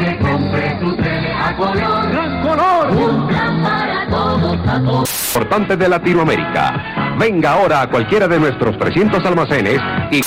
que compre tu tele a color. ¡Gran color! Un plan para todos, a todos. Importante de Latinoamérica. Venga ahora a cualquiera de nuestros 300 almacenes y...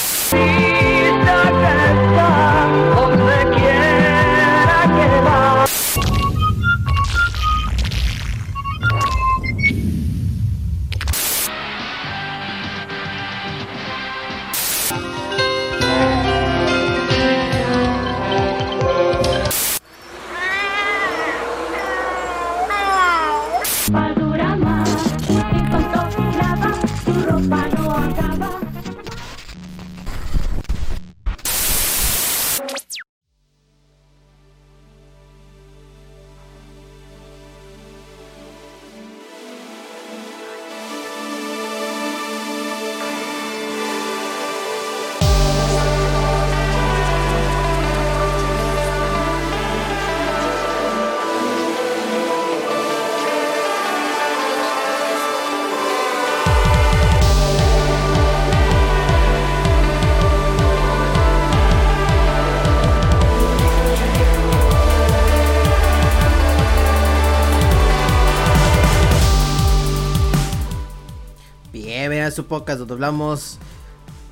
podcast donde hablamos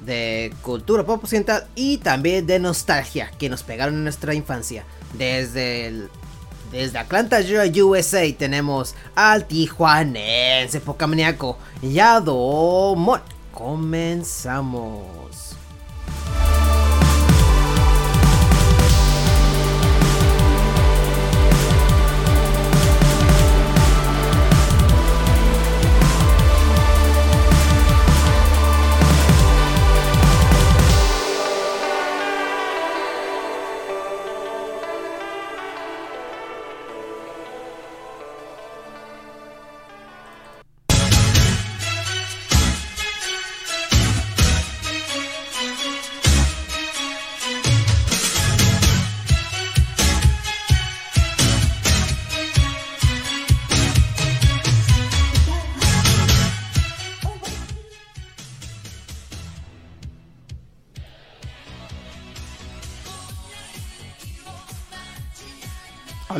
de cultura pop occidental y también de nostalgia que nos pegaron en nuestra infancia. Desde el, desde Atlanta, USA tenemos al tijuanense pocamaniaco Yadomon. Comenzamos.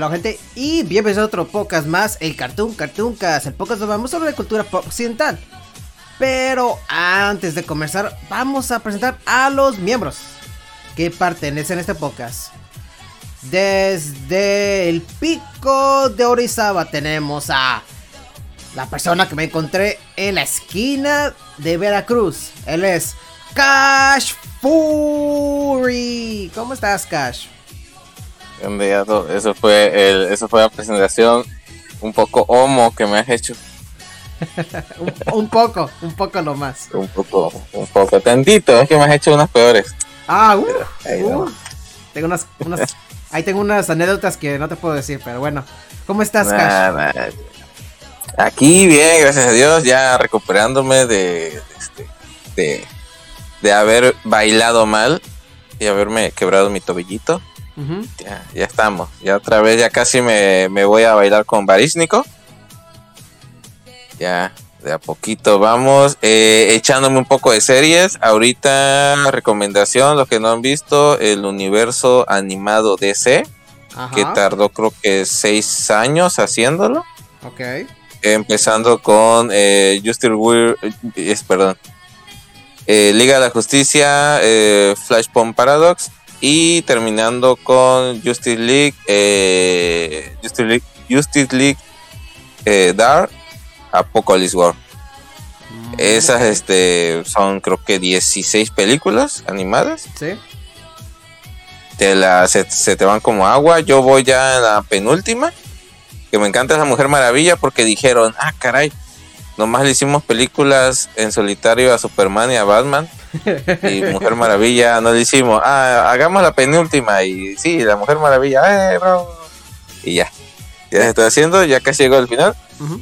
Hola gente y bienvenidos a otro podcast más, el Cartoon Cartoon Cast, el podcast donde vamos sobre cultura pop occidental. Pero antes de comenzar, vamos a presentar a los miembros que pertenecen a este podcast. Desde el pico de Orizaba tenemos a la persona que me encontré en la esquina de Veracruz. Él es Cash Fury. ¿Cómo estás, Cash? Eso fue el, eso fue la presentación un poco homo que me has hecho. un, un poco, un poco nomás. Un poco, un poco, tantito, es que me has hecho unas peores. Ah, uh, uh. Tengo unas, unas- ahí tengo unas anécdotas que no te puedo decir, pero bueno. ¿Cómo estás, Cash? Nah, nah. Aquí bien, gracias a Dios, ya recuperándome de, de, este, de, de haber bailado mal y haberme quebrado mi tobillito. Ya, ya estamos, ya otra vez, ya casi me, me voy a bailar con Barísnico. Ya, de a poquito vamos, eh, echándome un poco de series. Ahorita, recomendación, los que no han visto, el universo animado DC, Ajá. que tardó creo que seis años haciéndolo. Ok. Empezando con eh, Justice League, es, perdón, eh, Liga de la Justicia, eh, Flashpoint Paradox y terminando con Justice League, eh, Justice League, Justice League eh, Dark, Apocalypse War. Mm, Esas este, son creo que 16 películas animadas. Sí. Te la, se, se te van como agua. Yo voy ya en la penúltima. Que me encanta esa Mujer Maravilla porque dijeron, ah, caray, nomás le hicimos películas en solitario a Superman y a Batman. Y Mujer Maravilla no le hicimos, ah, hagamos la penúltima. Y sí, la Mujer Maravilla, eh. Y ya, ya se está haciendo, ya casi llegó al final. Ujú.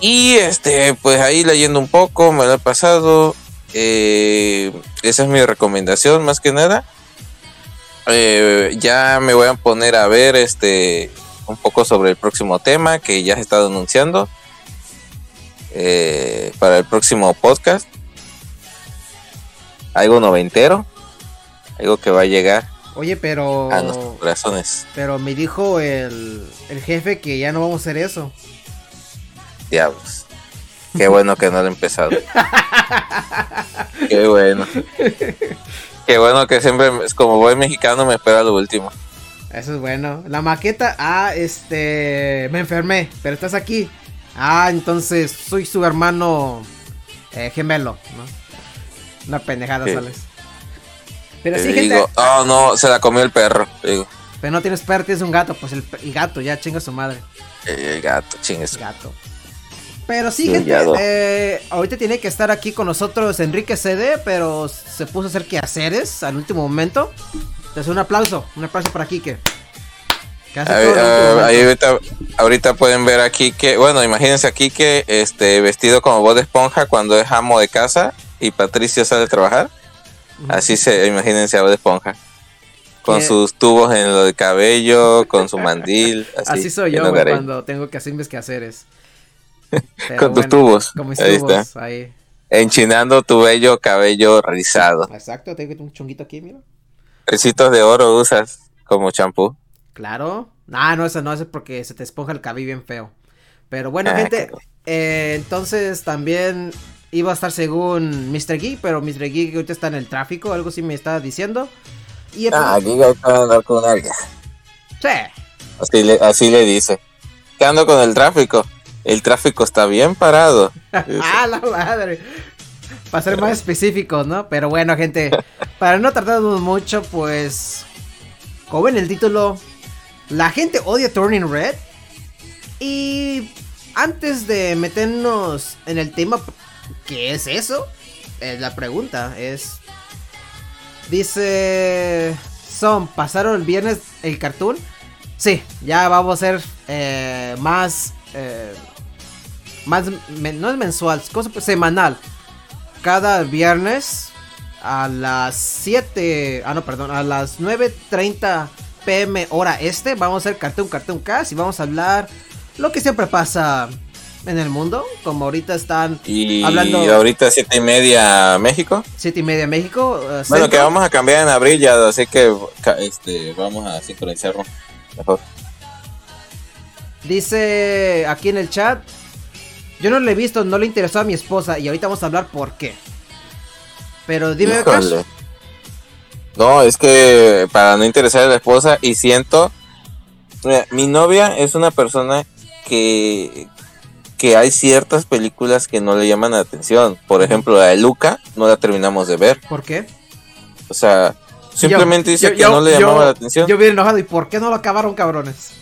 Y este, pues ahí leyendo un poco, me lo he pasado. eh, esa es mi recomendación, más que nada. Eh, ya me voy a poner a ver este un poco sobre el próximo tema que ya se está anunciando eh, para el próximo podcast. Algo noventero, algo que va a llegar Oye, pero. a nuestros corazones. Pero me dijo el, el jefe que ya no vamos a hacer eso. Diablos. Qué bueno que no lo he empezado. Qué bueno. Qué bueno que siempre, como voy mexicano, me espera lo último. Eso es bueno. La maqueta, ah, este. Me enfermé, pero estás aquí. Ah, entonces soy su hermano eh, gemelo, ¿no? Una pendejada, Sí. sales. Pero sí, gente. digo, oh no, se la comió el perro. Digo, Pero no tienes perro, tienes un gato. Pues el, el gato, ya chinga su madre. el gato, chingues. Gato. Pero sí, gente, eh, ahorita tiene que estar aquí con nosotros Enrique CD, pero se puso a hacer quehaceres al último momento. Entonces un aplauso, un aplauso para Kike. Que hace Ahí, todo ah, ahorita, ahorita pueden ver aquí que, bueno, imagínense aquí que este vestido como voz de esponja cuando es amo de casa y Patricio sale a trabajar. Así se, imagínense a de esponja. Con ¿Qué? sus tubos en lo de cabello, con su mandil. Así, Así soy yo, cuando tengo que hacer mis quehaceres. Pero Con tus tubos. Con mis Ahí tubos, está. ahí. Enchinando tu bello cabello rizado. Exacto, tengo un chonguito aquí, mira. Recitos de oro usas como champú. Claro. Ah, no, eso no, eso es porque se te esponja el cabello bien feo. Pero bueno, Ah, gente, eh, entonces también iba a estar según Mr. Geek, pero Mr. Geek ahorita está en el tráfico, algo así me estaba diciendo. Y Ah, aquí hay que andar con alguien. sí, Así le, así le dice. ¿Qué ando con el tráfico? El tráfico está bien parado. ah, la madre. Para ser más específicos, ¿no? Pero bueno, gente, para no tardarnos mucho, pues, como ven el título, la gente odia Turning Red. Y antes de meternos en el tema, ¿qué es eso? Eh, la pregunta es... Dice... Son, ¿pasaron el viernes el cartoon? Sí, ya vamos a hacer eh, más... eh, más no es mensual, es cosa semanal. Cada viernes a las 7, ah no, perdón, a las 9:30 pm hora este vamos a hacer Cartoon Cartoon Cast y vamos a hablar lo que siempre pasa en el mundo, como ahorita están Y Hablando- ahorita siete y media México. 7 y media México. eh, Bueno, centro. que vamos a cambiar en abril ya, así que este, vamos a sincronizarlo mejor. Dice aquí en el chat, yo no lo he visto, no le interesó a mi esposa y ahorita vamos a hablar por qué. Pero dime. Híjole. No, es que para no interesar a la esposa y siento, mira, mi novia es una persona que que hay ciertas películas que no le llaman la atención. Por ejemplo, la de Luca no la terminamos de ver. ¿Por qué? O sea, simplemente Yo- dice yo- que yo- no le llamaba la atención. Yo bien enojado, ¿y por qué no lo acabaron, cabrones?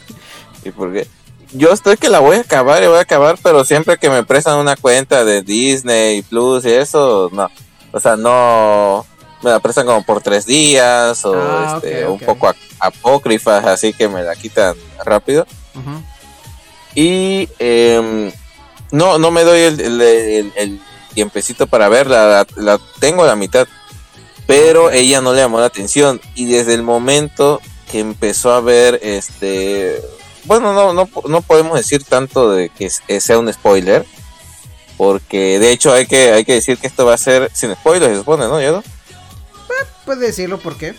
¿Y por qué? Yo estoy que la voy a acabar y voy a acabar, pero siempre que me prestan una cuenta de Disney Plus y eso, no. O sea, no. Me la prestan como por tres días o Ah, este, un poco ap- apócrifas, así que me la quitan rápido. Ujú. Y em, no, no me doy el, el, el- el tiempecito para verla, la, la tengo a la mitad. Pero ella no le llamó la atención. Y desde el momento que empezó a ver este. Bueno, no, no, no podemos decir tanto de que eh, sea un spoiler. Porque de hecho hay que, hay que decir que esto va a ser sin spoilers, se supone, ¿no? ¿Ya no? Puedes decirlo por qué.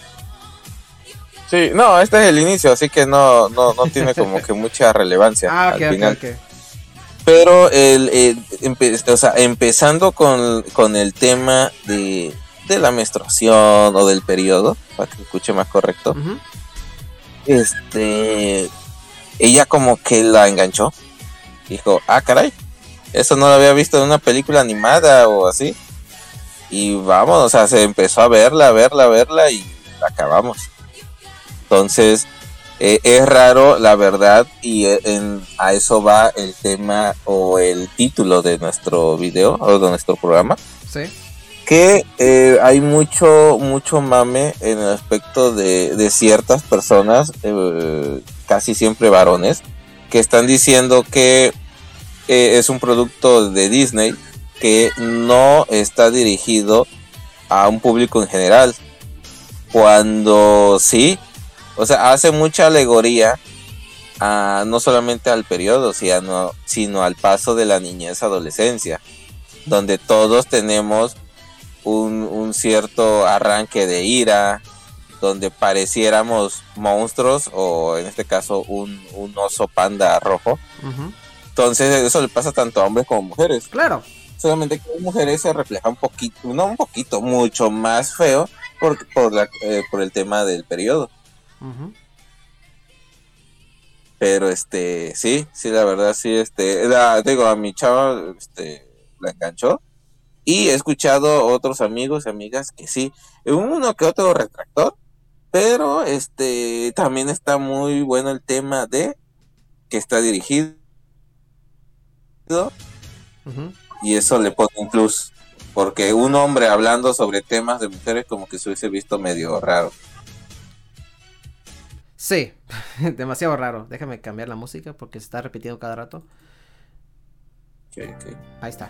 Sí, no, este es el inicio, así que no, no, no tiene como que mucha relevancia Ah, al ok, ok, final. ok. Pero el, el- empe- o sea, empezando con, con el tema de, de la menstruación o del periodo, para que escuche más correcto, este, ella como que la enganchó. Dijo, ah, caray, eso no lo había visto en una película animada o así. Y vamos, o sea, se empezó a verla, a verla, a verla y la acabamos. Entonces, eh, es raro, la verdad, y eh, en- a eso va el tema o el título de nuestro video o de nuestro programa Sí. que eh, hay mucho mucho mame en el aspecto de, de ciertas personas eh, casi siempre varones que están diciendo que es un producto de Disney que no está dirigido a un público en general cuando sí o sea hace mucha alegoría a, no solamente al periodo sino, sino al paso de la niñez adolescencia donde todos tenemos un, un cierto arranque de ira, donde pareciéramos monstruos o en este caso un, un oso panda rojo. Entonces eso le pasa tanto a hombres como mujeres. Claro. Solamente que en mujeres se refleja un poquito, no un poquito, mucho más feo por, por, la, eh, por el tema del periodo. Ujú. Pero este, sí, sí, la verdad, sí, este, la- digo, a mi chava, este, la enganchó. Y he escuchado otros amigos y amigas que sí, uno que otro retractor, pero este, también está muy bueno el tema de que está dirigido y eso le pone un plus. Porque un hombre hablando sobre temas de mujeres como que se hubiese visto medio raro. Sí, demasiado raro. Déjame cambiar la música porque se está repitiendo cada rato. Ahí está.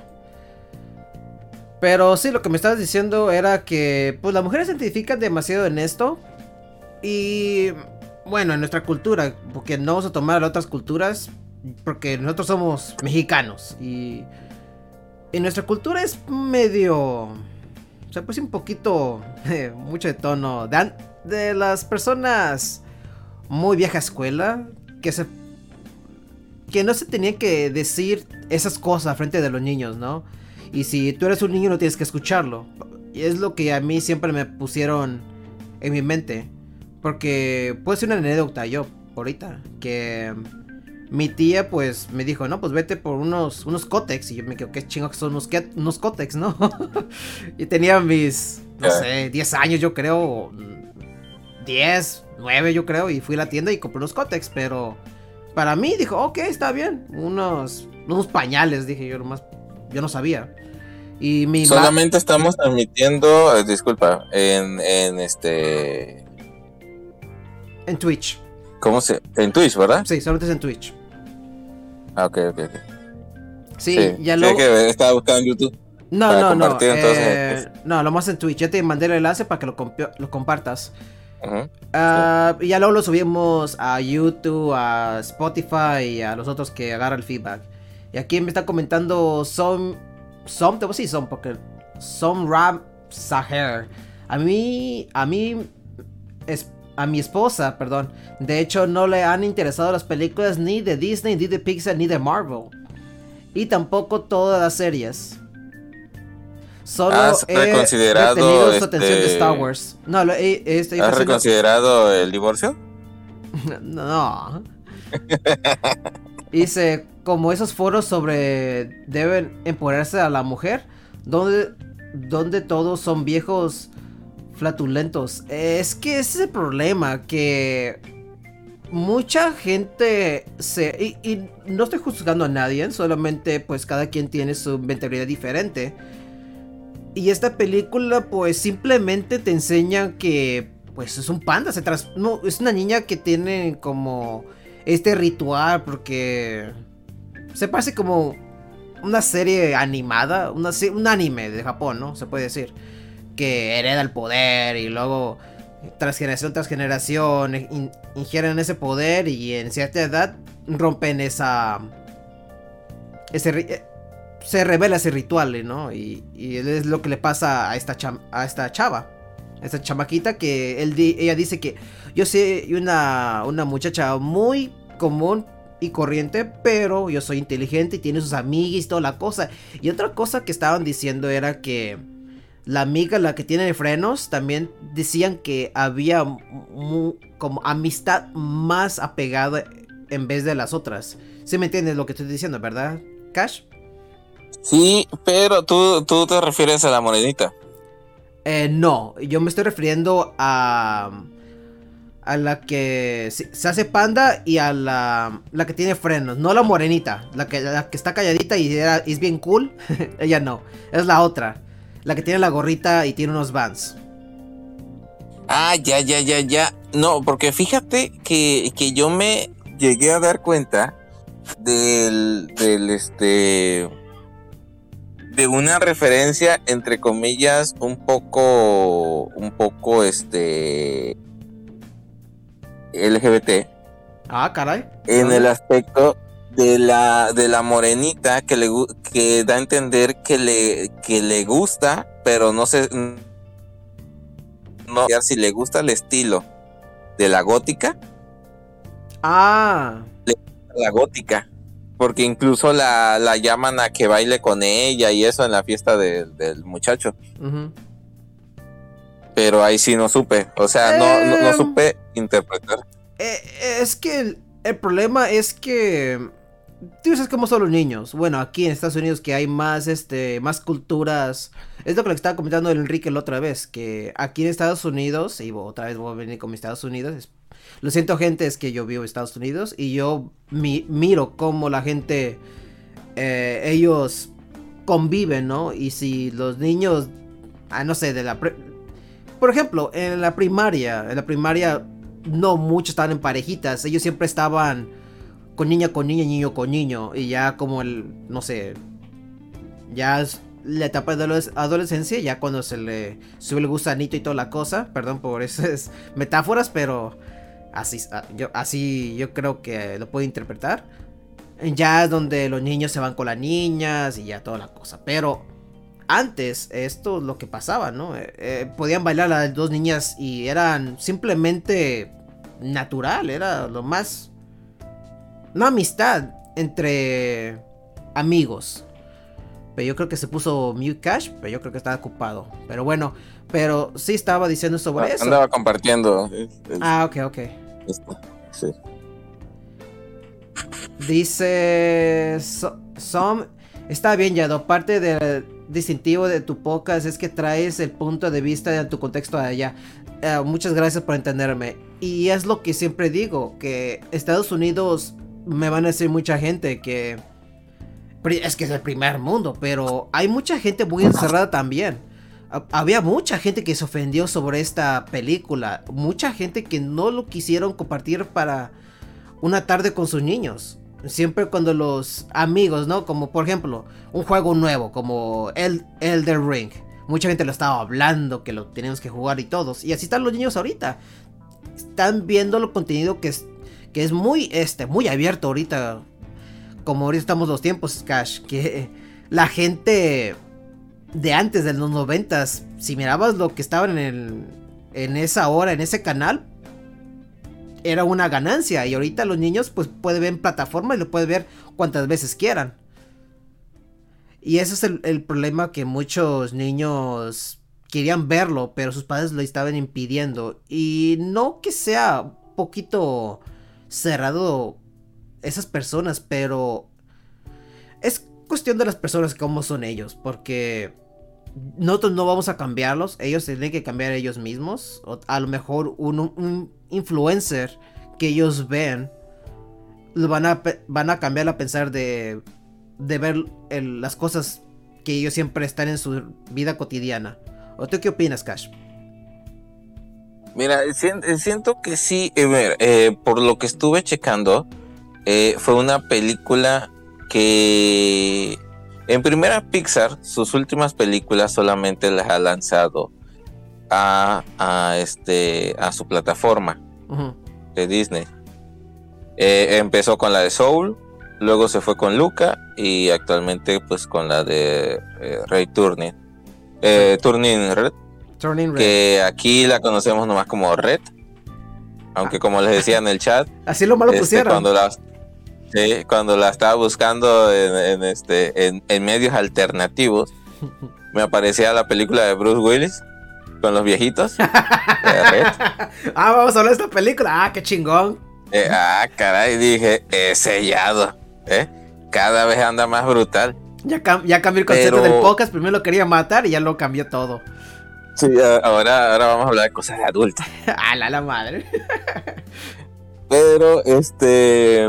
Pero sí, lo que me estabas diciendo era que pues las mujeres se identifican demasiado en esto. Y bueno, en nuestra cultura, porque no vamos a tomar a otras culturas, porque nosotros somos mexicanos. Y en nuestra cultura es medio... O sea, pues un poquito... eh, mucho de tono de las personas muy vieja escuela que se que no se tenía que decir esas cosas frente de los niños, ¿no? Y si tú eres un niño no tienes que escucharlo. Y es lo que a mí siempre me pusieron en mi mente. Porque puede ser una anécdota yo, ahorita. Que mi tía pues me dijo, no, pues vete por unos, unos cótex. Y yo me quedo, qué chingo que son unos, unos cótex, ¿no? y tenía mis, no sé, 10 años yo creo. o, mm, 10, 9 yo creo. Y fui a la tienda y compré unos cótex. Pero para mí dijo, ok, está bien. Unos, unos pañales, dije yo nomás. Yo no sabía. Y mi Solamente estamos transmitiendo, eh, disculpa, en, en este, en Twitch. ¿cómo se? En Twitch, ¿verdad? Sí, solamente es en Twitch. Ah, ok, ok, ok. Sí, Sí, ya luego. que estaba buscando en YouTube. No, no, no. eh, No, lo más en Twitch. Ya te mandé el enlace para que lo, lo compartas. Ah, y ya luego lo subimos a YouTube, a Spotify y a los otros que agarran el feedback. Y aquí me está comentando Som. Som, te voy decir Som, porque. Som Ram. A mí. A mí. Es, a mi esposa, perdón. De hecho, no le han interesado las películas ni de Disney, ni de Pixar, ni de Marvel. Y tampoco todas las series. Solo ¿Has he reconsiderado, retenido su atención de este, Star Wars. No, lo he, he- estoy ¿Has reconsiderado el divorcio? no. Dice, como esos foros sobre deben empoderarse a la mujer, donde, donde todos son viejos flatulentos. Es que ese es el problema, que mucha gente se... Y, y no estoy juzgando a nadie, solamente pues cada quien tiene su mentalidad diferente. Y esta película pues simplemente te enseña que pues es un panda, se tras... no, es una niña que tiene como este ritual porque se parece como una serie animada, una, se- un anime de Japón, ¿no? Se puede decir. Que hereda el poder y luego tras generación tras generación in- ingieren ese poder y en cierta edad rompen esa... Ese, se revela ese ritual, ¿no? Y, es lo que le pasa a esta, a esta chava. A esta chamaquita que ella dice que yo soy una, una muchacha muy común y corriente, pero yo soy inteligente y tiene sus amigas y toda la cosa. Y otra cosa que estaban diciendo era que la amiga, la que tiene frenos, también decían que había como amistad más apegada en vez de las otras. ¿Sí me entiendes lo que estoy diciendo, verdad, Cash? Sí, pero tú, tú te refieres a la morenita. Eh, no, yo me estoy refiriendo a. A la que se se hace panda y a la, la que tiene frenos. No la morenita, la que, la que está calladita y era- es bien cool. Ella no, es la otra. La que tiene la gorrita y tiene unos vans. Ah, ya, ya, ya, ya. No, porque fíjate que, que yo me llegué a dar cuenta del, del este de una referencia entre comillas un poco un poco este LGBT Ah, caray. en el aspecto de la de la morenita que le que da a entender que le que le gusta pero no se no no si le gusta el estilo de la gótica, Ah, la gótica. Porque incluso la, la llaman a que baile con ella y eso en la fiesta de- del muchacho. Pero ahí sí no supe. O sea, no, no, no Em. supe interpretar. Eh, es que el, el problema es que tú sabes cómo son los niños. Bueno, aquí en Estados Unidos que hay más este más culturas. Es lo que le estaba comentando Enrique la otra vez, que aquí en Estados Unidos, y otra vez voy a venir con mis Estados Unidos. lo siento gente, es que yo vivo en Estados Unidos y yo mi- miro cómo la gente eh, ellos conviven, ¿no? Y si los niños ah, no sé, de la pre- por ejemplo, en la primaria, en la primaria no muchos estaban en parejitas, ellos siempre estaban con niña con niña, niño con niño, y ya como el, no sé, ya es la etapa de la adoles- adolescencia, ya cuando se le sube el gusanito y toda la cosa, perdón por esas metáforas, pero así, ah, yo, así yo creo que lo puedo interpretar. Ya es donde los niños se van con las niñas y ya toda la cosa, pero antes esto es lo que pasaba, ¿no? Eh, eh, podían bailar las dos niñas y eran simplemente natural, era lo más... Una amistad entre amigos. Pero yo creo que se puso Mute Cash, pero yo creo que estaba ocupado. Pero bueno, pero sí estaba diciendo sobre eso. Andaba compartiendo. el- Ah, ok, ok. esto. Sí. Dice So- Som, está bien Yado, parte del distintivo de tu podcast es que traes el punto de vista de tu contexto allá. Eh, muchas gracias por entenderme. Y es lo que siempre digo, que Estados Unidos me van a decir mucha gente que es que es el primer mundo, pero hay mucha gente muy encerrada también. Ha- Había mucha gente que se ofendió sobre esta película, mucha gente que no lo quisieron compartir para una tarde con sus niños. Siempre cuando los amigos, ¿no? Como por ejemplo, un juego nuevo como el Elder Ring. Mucha gente lo estaba hablando, que lo tenemos que jugar y todos. Y así están los niños ahorita. Están viendo el contenido que es, que es muy, este, muy abierto ahorita. Como ahorita estamos los tiempos, Cash. Que la gente de antes, de los noventas, si mirabas lo que estaban en, el, en esa hora, en ese canal, era una ganancia. Y ahorita los niños pues pueden ver en plataforma y lo pueden ver cuantas veces quieran. Y ese es el, el problema que muchos niños querían verlo, pero sus padres lo estaban impidiendo. Y no que sea poquito cerrado esas personas, pero es cuestión de las personas cómo son ellos, porque nosotros no vamos a cambiarlos, ellos tienen que cambiar ellos mismos. A lo mejor un, influencer que ellos ven lo van a, van a cambiar a pensar de, de ver las cosas que ellos siempre están en su vida cotidiana. ¿O tú qué opinas, Cash? Mira, eh, siento que sí, eh, eh, por lo que estuve checando, eh, fue una película que en primera Pixar, sus últimas películas solamente las ha lanzado a, a, este, a su plataforma de Disney. Empezó con la de Soul, luego se fue con Luca y actualmente pues con la de Ray Turning. Eh, Turning Red, Turning Red. que aquí la conocemos nomás como Red. Aunque como les decía en el chat, Así lo malo este, pusieron. cuando la sí, cuando la estaba buscando en, en este en, en medios alternativos, me aparecía la película de Bruce Willis con los viejitos. Red. ah, vamos a hablar de esta película. Ah, qué chingón. Eh, ah, caray, dije, he sellado. ¿eh? Cada vez anda más brutal. Ya, cam- ya cambió el concepto Pero- del podcast. Primero lo quería matar y ya lo cambió todo. Sí, a- ahora, ahora vamos a hablar de cosas de adultos. ah, la, la madre. Pero, este.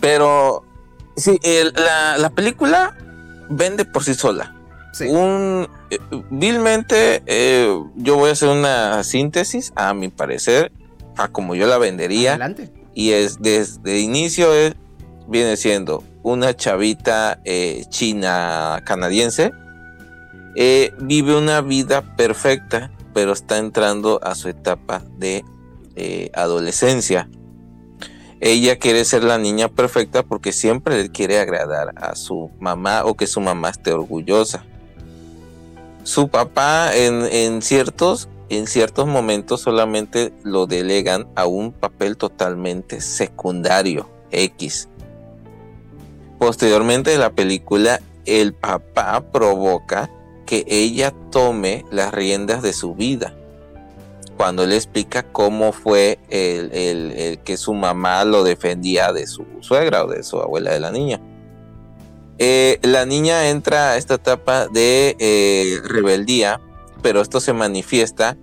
Pero, sí, el- la, la película vende por sí sola. Sí. Un. eh, vilmente, eh, yo voy a hacer una síntesis, a mi parecer, a como yo la vendería. Adelante. Y es desde inicio es, viene siendo una chavita eh, china canadiense. Eh, vive una vida perfecta, pero está entrando a su etapa de eh, adolescencia. Ella quiere ser la niña perfecta porque siempre le quiere agradar a su mamá o que su mamá esté orgullosa. Su papá en, en ciertos en ciertos momentos solamente lo delegan a un papel totalmente secundario, X. Posteriormente de la película, el papá provoca que ella tome las riendas de su vida. Cuando él explica cómo fue el, el- el que su mamá lo defendía de su suegra o de su abuela de la niña. Eh, la niña entra a esta etapa de eh, rebeldía, pero esto se manifiesta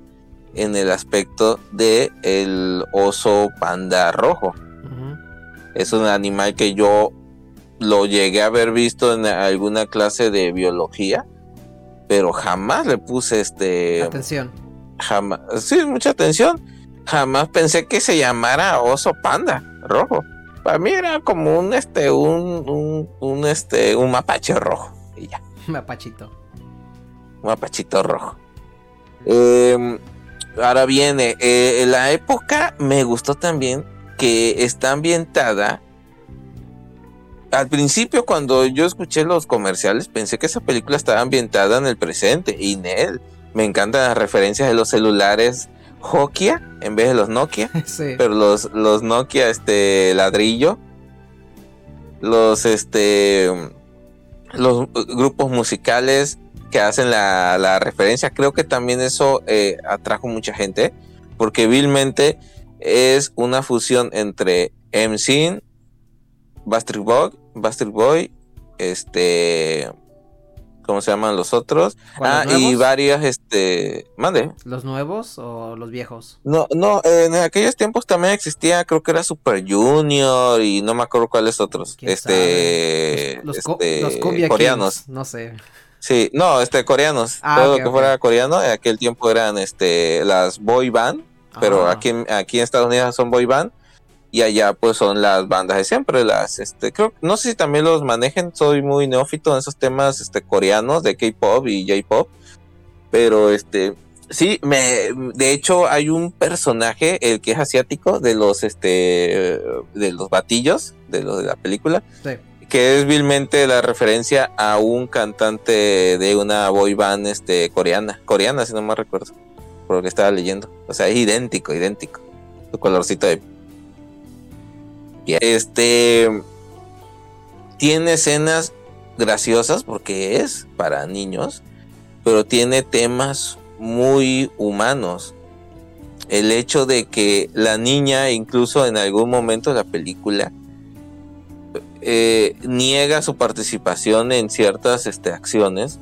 en el aspecto de el oso panda rojo. Es un animal que yo lo llegué a haber visto en alguna clase de biología, pero jamás le puse este Atención. jamás, sí, mucha atención. Jamás pensé que se llamara oso panda rojo. Para mí era como un este, un, un, un, este, un mapache rojo. Y ya, Mapachito. un mapachito rojo. Eh, ahora viene, eh, la época me gustó también que está ambientada. Al principio, cuando yo escuché los comerciales, pensé que esa película estaba ambientada en el presente. Y en él, me encantan las referencias de los celulares Nokia en vez de los Nokia. sí. Pero los, los Nokia, este, ladrillo. Los, este, los grupos musicales que hacen la, la referencia. Creo que también eso eh, atrajo mucha gente. Porque vilmente es una fusión entre MC, Bastard Boy, Bastard Boy, este, ¿cómo se llaman los otros? Ah, ¿Cuáles y varias, este, mande. ¿Los nuevos o los viejos? No, no, en aquellos tiempos también existía, creo que era Super Junior y no me acuerdo cuáles otros. ¿Quién Este, Los, este, los Cumbia coreanos. Kings, No sé. Sí, no, este, coreanos. Ah, Todo lo que fuera coreano, en aquel tiempo eran, este, las boy band, pero Ah. aquí, en- aquí en Estados Unidos son boy band y allá pues son las bandas de siempre, las, este, creo, no sé si también los manejen, soy muy neófito en esos temas, este, coreanos de K-pop y J-pop, pero este, sí, me, de hecho hay un personaje, el que es asiático, de los, este, de los batillos, de los de la película, Sí. que es vilmente la referencia a un cantante de una boy band este, coreana, coreana si no me recuerdo, por lo que estaba leyendo. O sea, es idéntico, idéntico. Su colorcito de... Este... Tiene escenas graciosas porque es para niños, pero tiene temas muy humanos. El hecho de que la niña, incluso en algún momento de la película, eh, niega su participación en ciertas este, acciones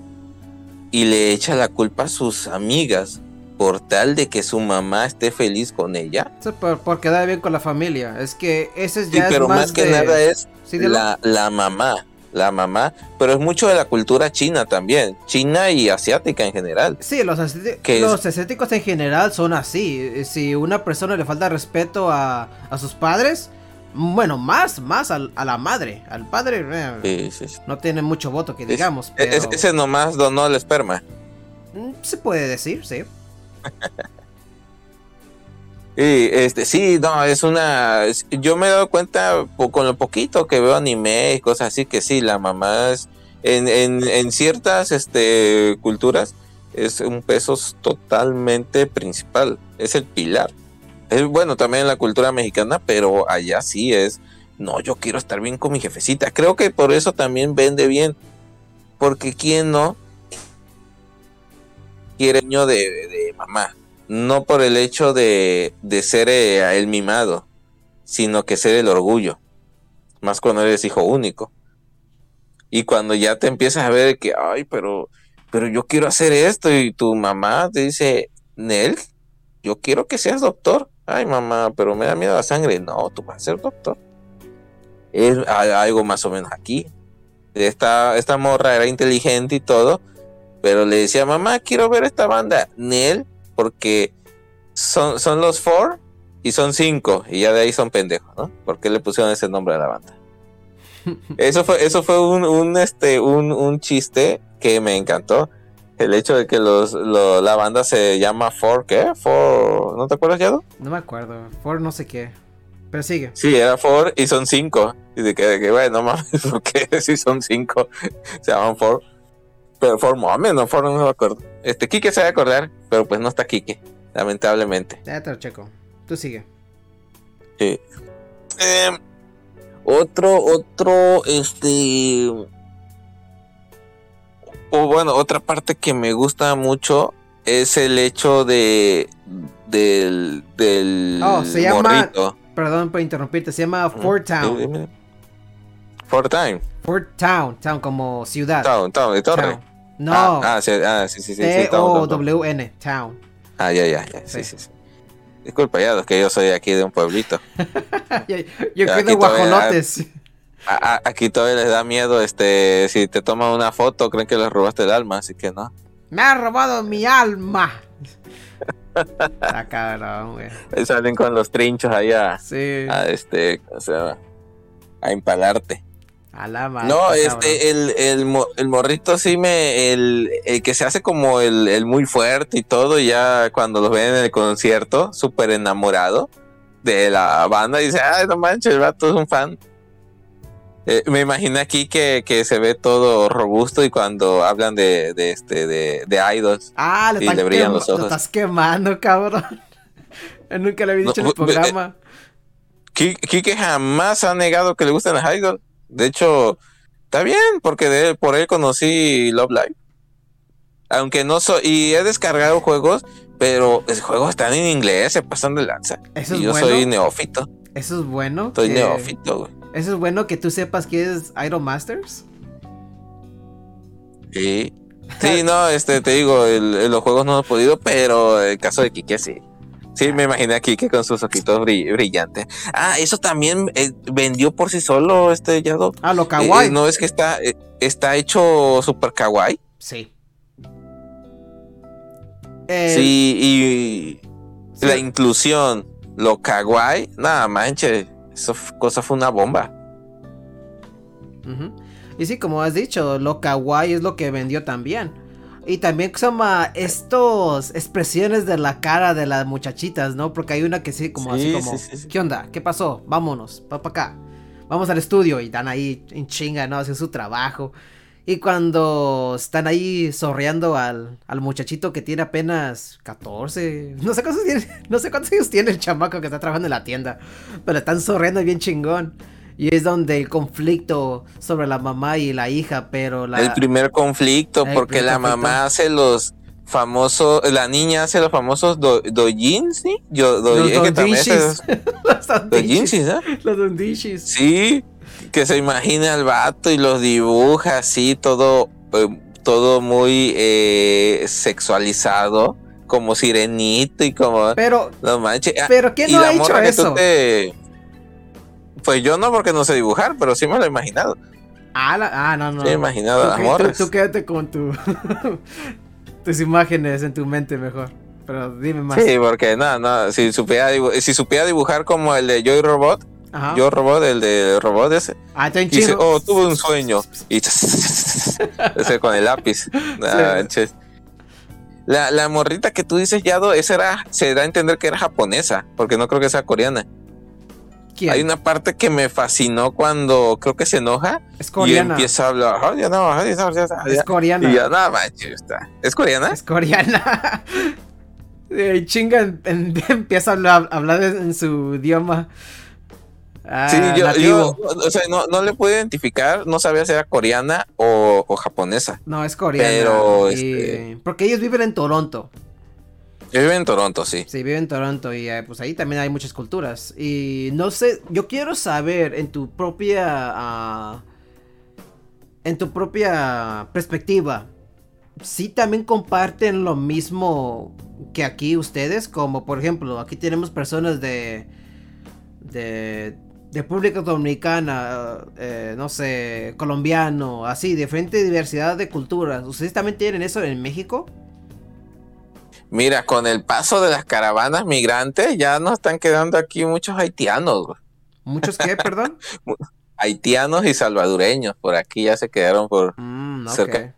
y le echa la culpa a sus amigas por tal de que su mamá esté feliz con ella. Sí, por, por quedar bien con la familia. Es que ese Sí, ya es pero más, más que de- nada es Sí, la, la mamá, la mamá, pero es mucho de la cultura china también, china y asiática en general. Sí, los, asceti- ¿Qué es? estéticos en general son así. Si una persona le falta respeto a, a sus padres, bueno, más, más al- a la madre. Al padre eh, Sí, sí, sí. no tiene mucho voto que Es- digamos, es- pero ese nomás donó el esperma. mm, se puede decir, sí. Sí, este, sí, no, es una. yo me he dado cuenta con lo poquito que veo anime y cosas así que sí, la mamá es. En, en, en ciertas este, culturas es un peso totalmente principal, es el pilar. Es bueno también en la cultura mexicana, pero allá sí es. No, yo quiero estar bien con mi jefecita. Creo que por eso también vende bien. Porque quién no quiere niño de, mamá no por el hecho de, de ser eh, el mimado, sino que ser el orgullo, más cuando eres hijo único. Y cuando ya te empiezas a ver que, ay, pero, pero yo quiero hacer esto y tu mamá te dice, Nel, yo quiero que seas doctor. Ay, mamá, pero me da miedo la sangre. No, tú vas a ser doctor. Es algo más o menos aquí. Esta, esta morra era inteligente y todo, pero le decía, mamá, quiero ver esta banda. Nel, porque son, son los four y son cinco, y ya de ahí son pendejos, ¿no? ¿Por qué le pusieron ese nombre a la banda? Eso fue, eso fue un, un, este, un, un chiste que me encantó. El hecho de que los, lo- la banda se llama Four, ¿qué? Four, ¿no te acuerdas, Yado? No me acuerdo. Por no sé qué. Pero sigue. Sí, era Four y son cinco. Y de que, de que bueno, mames, ¿por qué si son cinco se llaman Four? Pero For Moment, no, For no me acuerdo. Este, Kike se va a acordar, pero pues no está Kike, lamentablemente. Ya te lo checo. Tú sigue. Sí. Em, otro, otro, este. O bueno, otra parte que me gusta mucho es el hecho de. del. del. Oh, se llama- morrito. Perdón por interrumpirte. Se llama Fort Town. dime. For Time. Fort Town. Town como ciudad. Town, Town, de Torre. Town. No. Ah, ah, sí, ah, sí, sí, sí. sí, Town, Town, Town. T-O-W-N. Ah, ya, ya, ya. Sí, Sí. sí. Disculpa, ya, es que yo soy aquí de un pueblito. Yo todavía- guajolotes. A- a- aquí todavía les da miedo, este, si te toman una foto, creen que les robaste el alma, así que no. Me ha robado mi alma. Ah, cabrón, güey. Salen con los trinchos ahí a, Sí. a, este, o sea, a empalarte. A la madre. No, este, el, el, el morrito sí me, el, el que se hace como el, el muy fuerte y todo, y ya cuando los ven en el concierto, súper enamorado de la banda, dice, ay, no manches, el vato es un fan. Eh, me imaginé aquí que, que se ve todo robusto y cuando hablan de, de este, de, de idols. Ah, le, y le brillan los ojos. Lo estás quemando, cabrón. Nunca le había No, dicho en el bu- programa. Kike jamás ha negado que le gustan las idols. De hecho, está bien, porque de él- por él conocí Love Live. Aunque no soy. Y he descargado juegos, pero los juegos están en inglés, se pasan de lanza. Eso y es yo bueno. soy neófito. Eso es bueno. Soy que- neófito, güey. Eso es bueno que tú sepas que es Idol Masters. Sí. Sí, no, este, te digo, el- el- los juegos no he podido, pero el caso de Kike sí. Sí, me imaginé a Kike con sus ojitos bri- brillantes. Ah, eso también eh, vendió por sí solo este Yado. Ah, lo Eh, kawaii. eh, no es que está, eh, está hecho super kawaii. Sí. Sí, y sí. la inclusión, lo kawaii, nada manches, esa cosa fue una bomba. Y sí, como has dicho, lo kawaii es lo que vendió también. Y también se llama estos expresiones de la cara de las muchachitas, ¿no? Porque hay una que sí, como así Sí, como, sí, sí. ¿qué onda? ¿Qué pasó? Vámonos, para acá. Vamos al estudio y están ahí en chinga, ¿no? Hacen su trabajo. Y cuando están ahí sorreando al, al muchachito que tiene apenas 14, no sé cuántos tiene, no sé cuántos años tiene el chamaco que está trabajando en la tienda, pero están sorriendo bien chingón. Y es donde el conflicto sobre la mamá y la hija, pero la... El primer conflicto, El porque primer la conflicto. mamá hace los famosos, la niña hace los famosos do, dojin, ¿sí? Yo, do- los es que también los dondishis. ¿no? Los dondishis. Sí, que se imagina al vato y los dibuja así, todo, eh, todo muy eh, sexualizado, como sirenito y como... Pero, No manches. ah, pero ¿quién y no la ha hecho eso? te- Pues yo no, porque no sé dibujar, pero sí me lo he imaginado. Ah, la- ah, no, no. Sí, he imaginado Tú las que- morras. tú, tú quédate con tu tus imágenes en tu mente mejor. Pero dime más. Sí, porque no, no, si supiera, si supiera dibujar como el de Joy Robot, Ajá. Yo Robot, el de robot ese, ah, está en y dice, chino. oh, tuve un sueño, y ese con el lápiz. La, la morrita que tú dices, Yado, esa era, se da a entender que era japonesa, porque no creo que sea coreana. ¿Quién? Hay una parte que me fascinó cuando creo que se enoja Es y coreana. empieza a hablar. "Ay, ya no, ya no, ya no, Es ya". coreana. Y ya, nada está. ¿Es coreana? Es coreana. Eh, chinga empieza a hablar, a hablar en su idioma. ah, Sí, yo, o sea, no, no le pude identificar, no sabía si era coreana o, o japonesa. No, es coreana. pero, y- este- Porque ellos viven en Toronto. Yo vivo en Toronto, sí. Sí, vive en Toronto y eh, pues ahí también hay muchas culturas. Y no sé, yo quiero saber en tu propia... ah, en tu propia perspectiva, si también comparten lo mismo que aquí ustedes, como por ejemplo, aquí tenemos personas de... de República Dominicana, eh, no sé, colombiano, así, diferente diversidad de culturas. ¿Ustedes también tienen eso en México? Mira, con el paso de las caravanas migrantes ya nos están quedando aquí muchos haitianos, güey. ¿Muchos qué, perdón? haitianos y salvadoreños, por aquí ya se quedaron por, Mm, ok. Cerca.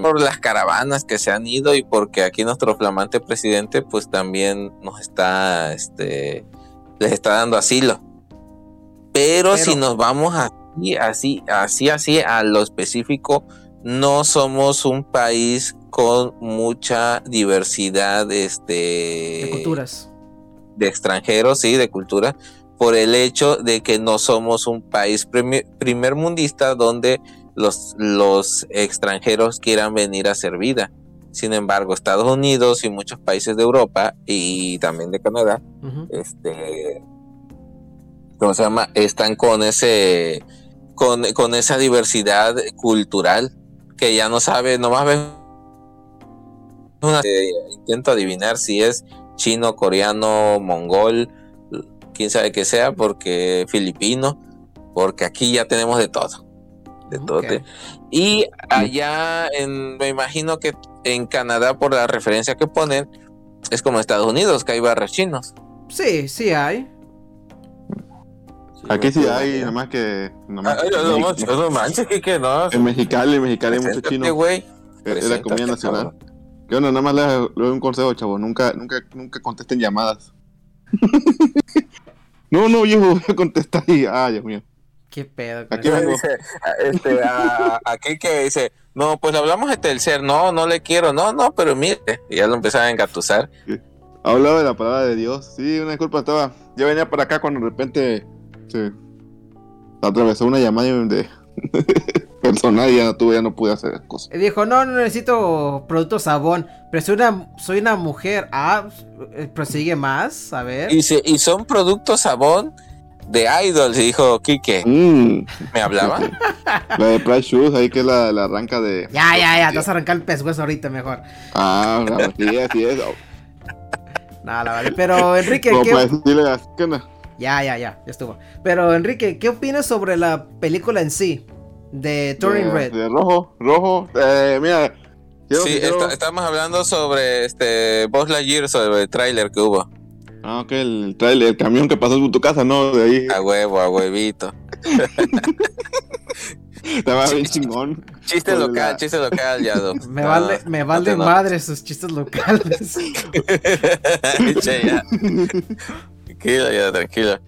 por las caravanas que se han ido y porque aquí nuestro flamante presidente pues también nos está, este, les está dando asilo. Pero, Pero- si nos vamos así, así, así, así a lo específico no somos un país con mucha diversidad este, De culturas. de extranjeros, sí, de cultura, por el hecho de que no somos un país primer mundista donde los, los extranjeros quieran venir a hacer vida. Sin embargo, Estados Unidos y muchos países de Europa y también de Canadá, este, ¿cómo se llama? Están con ese, con, con esa diversidad cultural que ya no sabe, nomás una, eh, intento adivinar si es chino, coreano, mongol, quién sabe que sea, porque filipino, porque aquí ya tenemos de todo. De todo. Y allá, en, me imagino que en Canadá, por la referencia que ponen, es como Estados Unidos, que hay barrios chinos. Sí, sí hay. Aquí sí hay, nomás que. Nomás, Ay, no, no, no, no manches, que que no. en Mexicali, en Mexicali hay mucho chino. güey. Es la comida nacional. cabrón. Yo no, nada más le, doy un consejo, chavo. Nunca, nunca, nunca contesten llamadas. no, no, yo voy a contestar y. Ah, Dios mío. Qué pedo. Aquí vengo. Dice, este, a- aquí que dice, no, pues hablamos de Telcel, no, no le quiero, no, no, pero mire, y ya lo empezaba a engatusar. Hablaba de la palabra de Dios. Sí, una disculpa, estaba. Yo venía para acá cuando de repente se atravesó una llamada de personal y ya no tuve, ya no pude hacer cosas. Y dijo, no, no necesito producto sabón, pero soy una, soy una mujer. Ah, eh, prosigue más, a ver. Y, son productos sabón de Idols, y dijo Quique, Mm, ¿me hablaban? la de Price Shoes, ahí que es la, la arranca de. Ya, ya, ya, te vas a arrancar el pescuezo ahorita mejor. Ah, sí, así es. Nada, vale. Pero Enrique, Como para ¿qué... decirle a- ¿qué onda? Ya, ya, ya, ya estuvo. Pero Enrique, ¿qué opinas sobre la película en sí? De Turning de, Red. de rojo, rojo. Eh, mira. quiero- Sí, quiero- esta- estamos hablando sobre este Buzz Lightyear, sobre el tráiler que hubo. Ah, ok, el trailer, el camión que pasó por tu casa, no, de ahí. A huevo, a huevito. Estaba bien chingón. Chiste local, la- chiste local, ya. do. Me No, vale, me vale te no- madre sus chistes locales. Che, ya. Tranquilo, ya, tranquilo.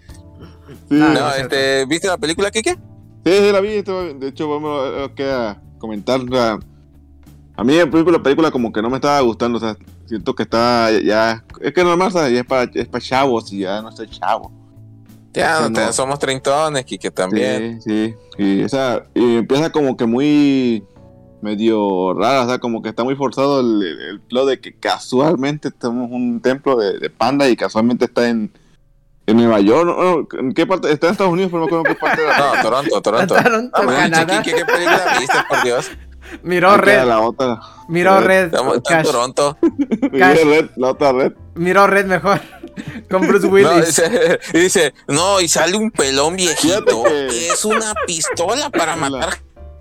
Sí, No, no es este, ¿viste la película, Kike? sí, sí, la vi. De hecho, vamos a, a comentar. sea, a mí, en la película, como que no me estaba gustando. O sea, siento que está ya. Es que normal, o sea, ya es para, es para chavos y ya no estoy chavo. Ya, no somos treintones, Kike, también. Sí, sí. Y, o sea, y empieza como que muy medio rara, o sea, como que está muy forzado el, el, plot de que casualmente tenemos un templo de, de panda y casualmente está en, en Nueva York. ¿no? No, ¿En qué parte? Está en Estados Unidos, pero no me acuerdo en qué parte de la... No, Toronto, Toronto. Toronto, No, manches, Canadá. Kike, ¿qué película viste, por Dios? Miró Red, La otra. miró Red. Estamos está en. Toronto. Mira, red, la otra red. Miró Red mejor. Con Bruce No, Willis. dice, y dice, no, y sale un pelón viejito. Que- Es una pistola para matar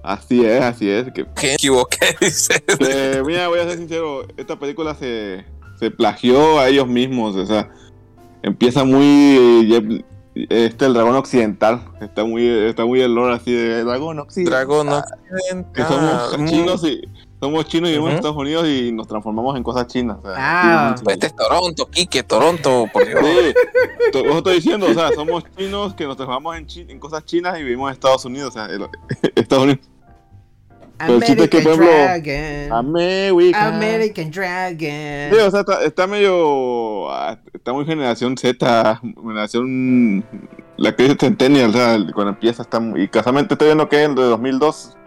Así es, así es. Que. Me equivoqué, dice. que, mira, voy a ser sincero, esta película se, se plagió a ellos mismos, o sea, empieza muy eh, este el dragón occidental, está muy está muy el lore así de dragón occidental. Dragón que somos occidental. chinos y somos chinos y vivimos en Ujú. Estados Unidos y nos transformamos en cosas chinas. o sea, Ah. Este es Toronto, Kike, Toronto, por Dios. Sí, to- vos estoy diciendo, o sea, somos chinos que nos transformamos en, chi- en cosas chinas y vivimos en Estados Unidos, o sea, el- Estados Unidos. Que, American por ejemplo, Dragon. American Sí, Dragon. o sea, está, está medio. ah, Está muy generación Z, generación. La que dice Centennial, o sea, cuando empieza está muy. Y casualmente estoy viendo que es el de 2002.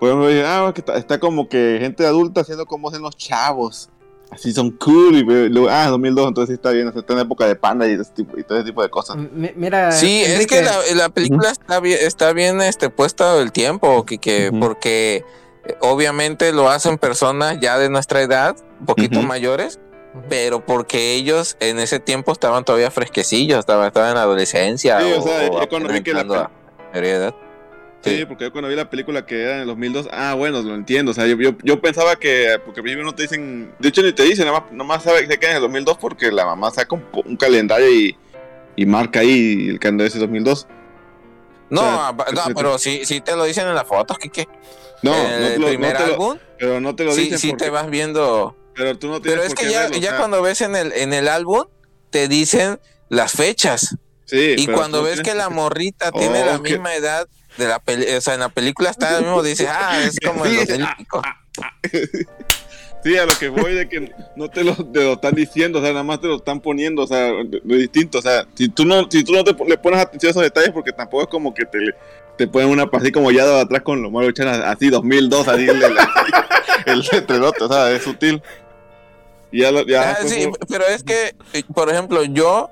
Podemos ver, ah, que está, está como que gente adulta haciendo como hacen los chavos. Así son cool. Y ve- luego, ah, 2002, entonces sí está bien, o sea, está en época de panda y, ese tipo- y todo ese tipo de cosas. M- Mira, Sí, es que la, la película está bien, está bien este, puesta el tiempo, Kike, Ujú. porque eh, obviamente lo hacen personas ya de nuestra edad, un poquito mayores, pero porque ellos en ese tiempo estaban todavía fresquecillos, estaban, estaban en la adolescencia. Sí, o sea, yo cuando vi apenas que la mayoría de edad. Sí, Sí. porque yo cuando vi la película que era en el 2002, ah, bueno, lo entiendo. O sea, yo, yo, yo pensaba que, porque primero no te dicen, de hecho ni te dicen, nada más, nomás sabe que queda en el 2002 porque la mamá saca un, calendario y, y marca ahí el calendario ese 2002. No, O sea, ah, no, es- pero sí, sí te lo dicen en las fotos, Kike. No, En no te lo, primer no te lo- álbum, pero no te lo sí, dicen sí porque, te vas viendo. pero tú no tienes Pero es que qué ya, verlo, o ya sea, cuando ves en el, en el álbum, te dicen las fechas. sí, Y cuando ves que la morrita Oh, tiene la que- misma edad de la peli, o sea, en la película está el mismo, dice, ah, es como el Sí, 2000 y ah, pico. Sí, a lo que voy de que no te lo, te lo están diciendo, o sea, nada más te lo están poniendo, o sea, de distinto, o sea, si tú no, si tú no te le pones atención a esos detalles, porque tampoco es como que te, te ponen una así como ya de atrás con los malos Chan, así 2002, así el, el, el letrerote, o sea, es sutil. Y ya, lo- ya Ah, sí, pero es que, eh, por ejemplo, yo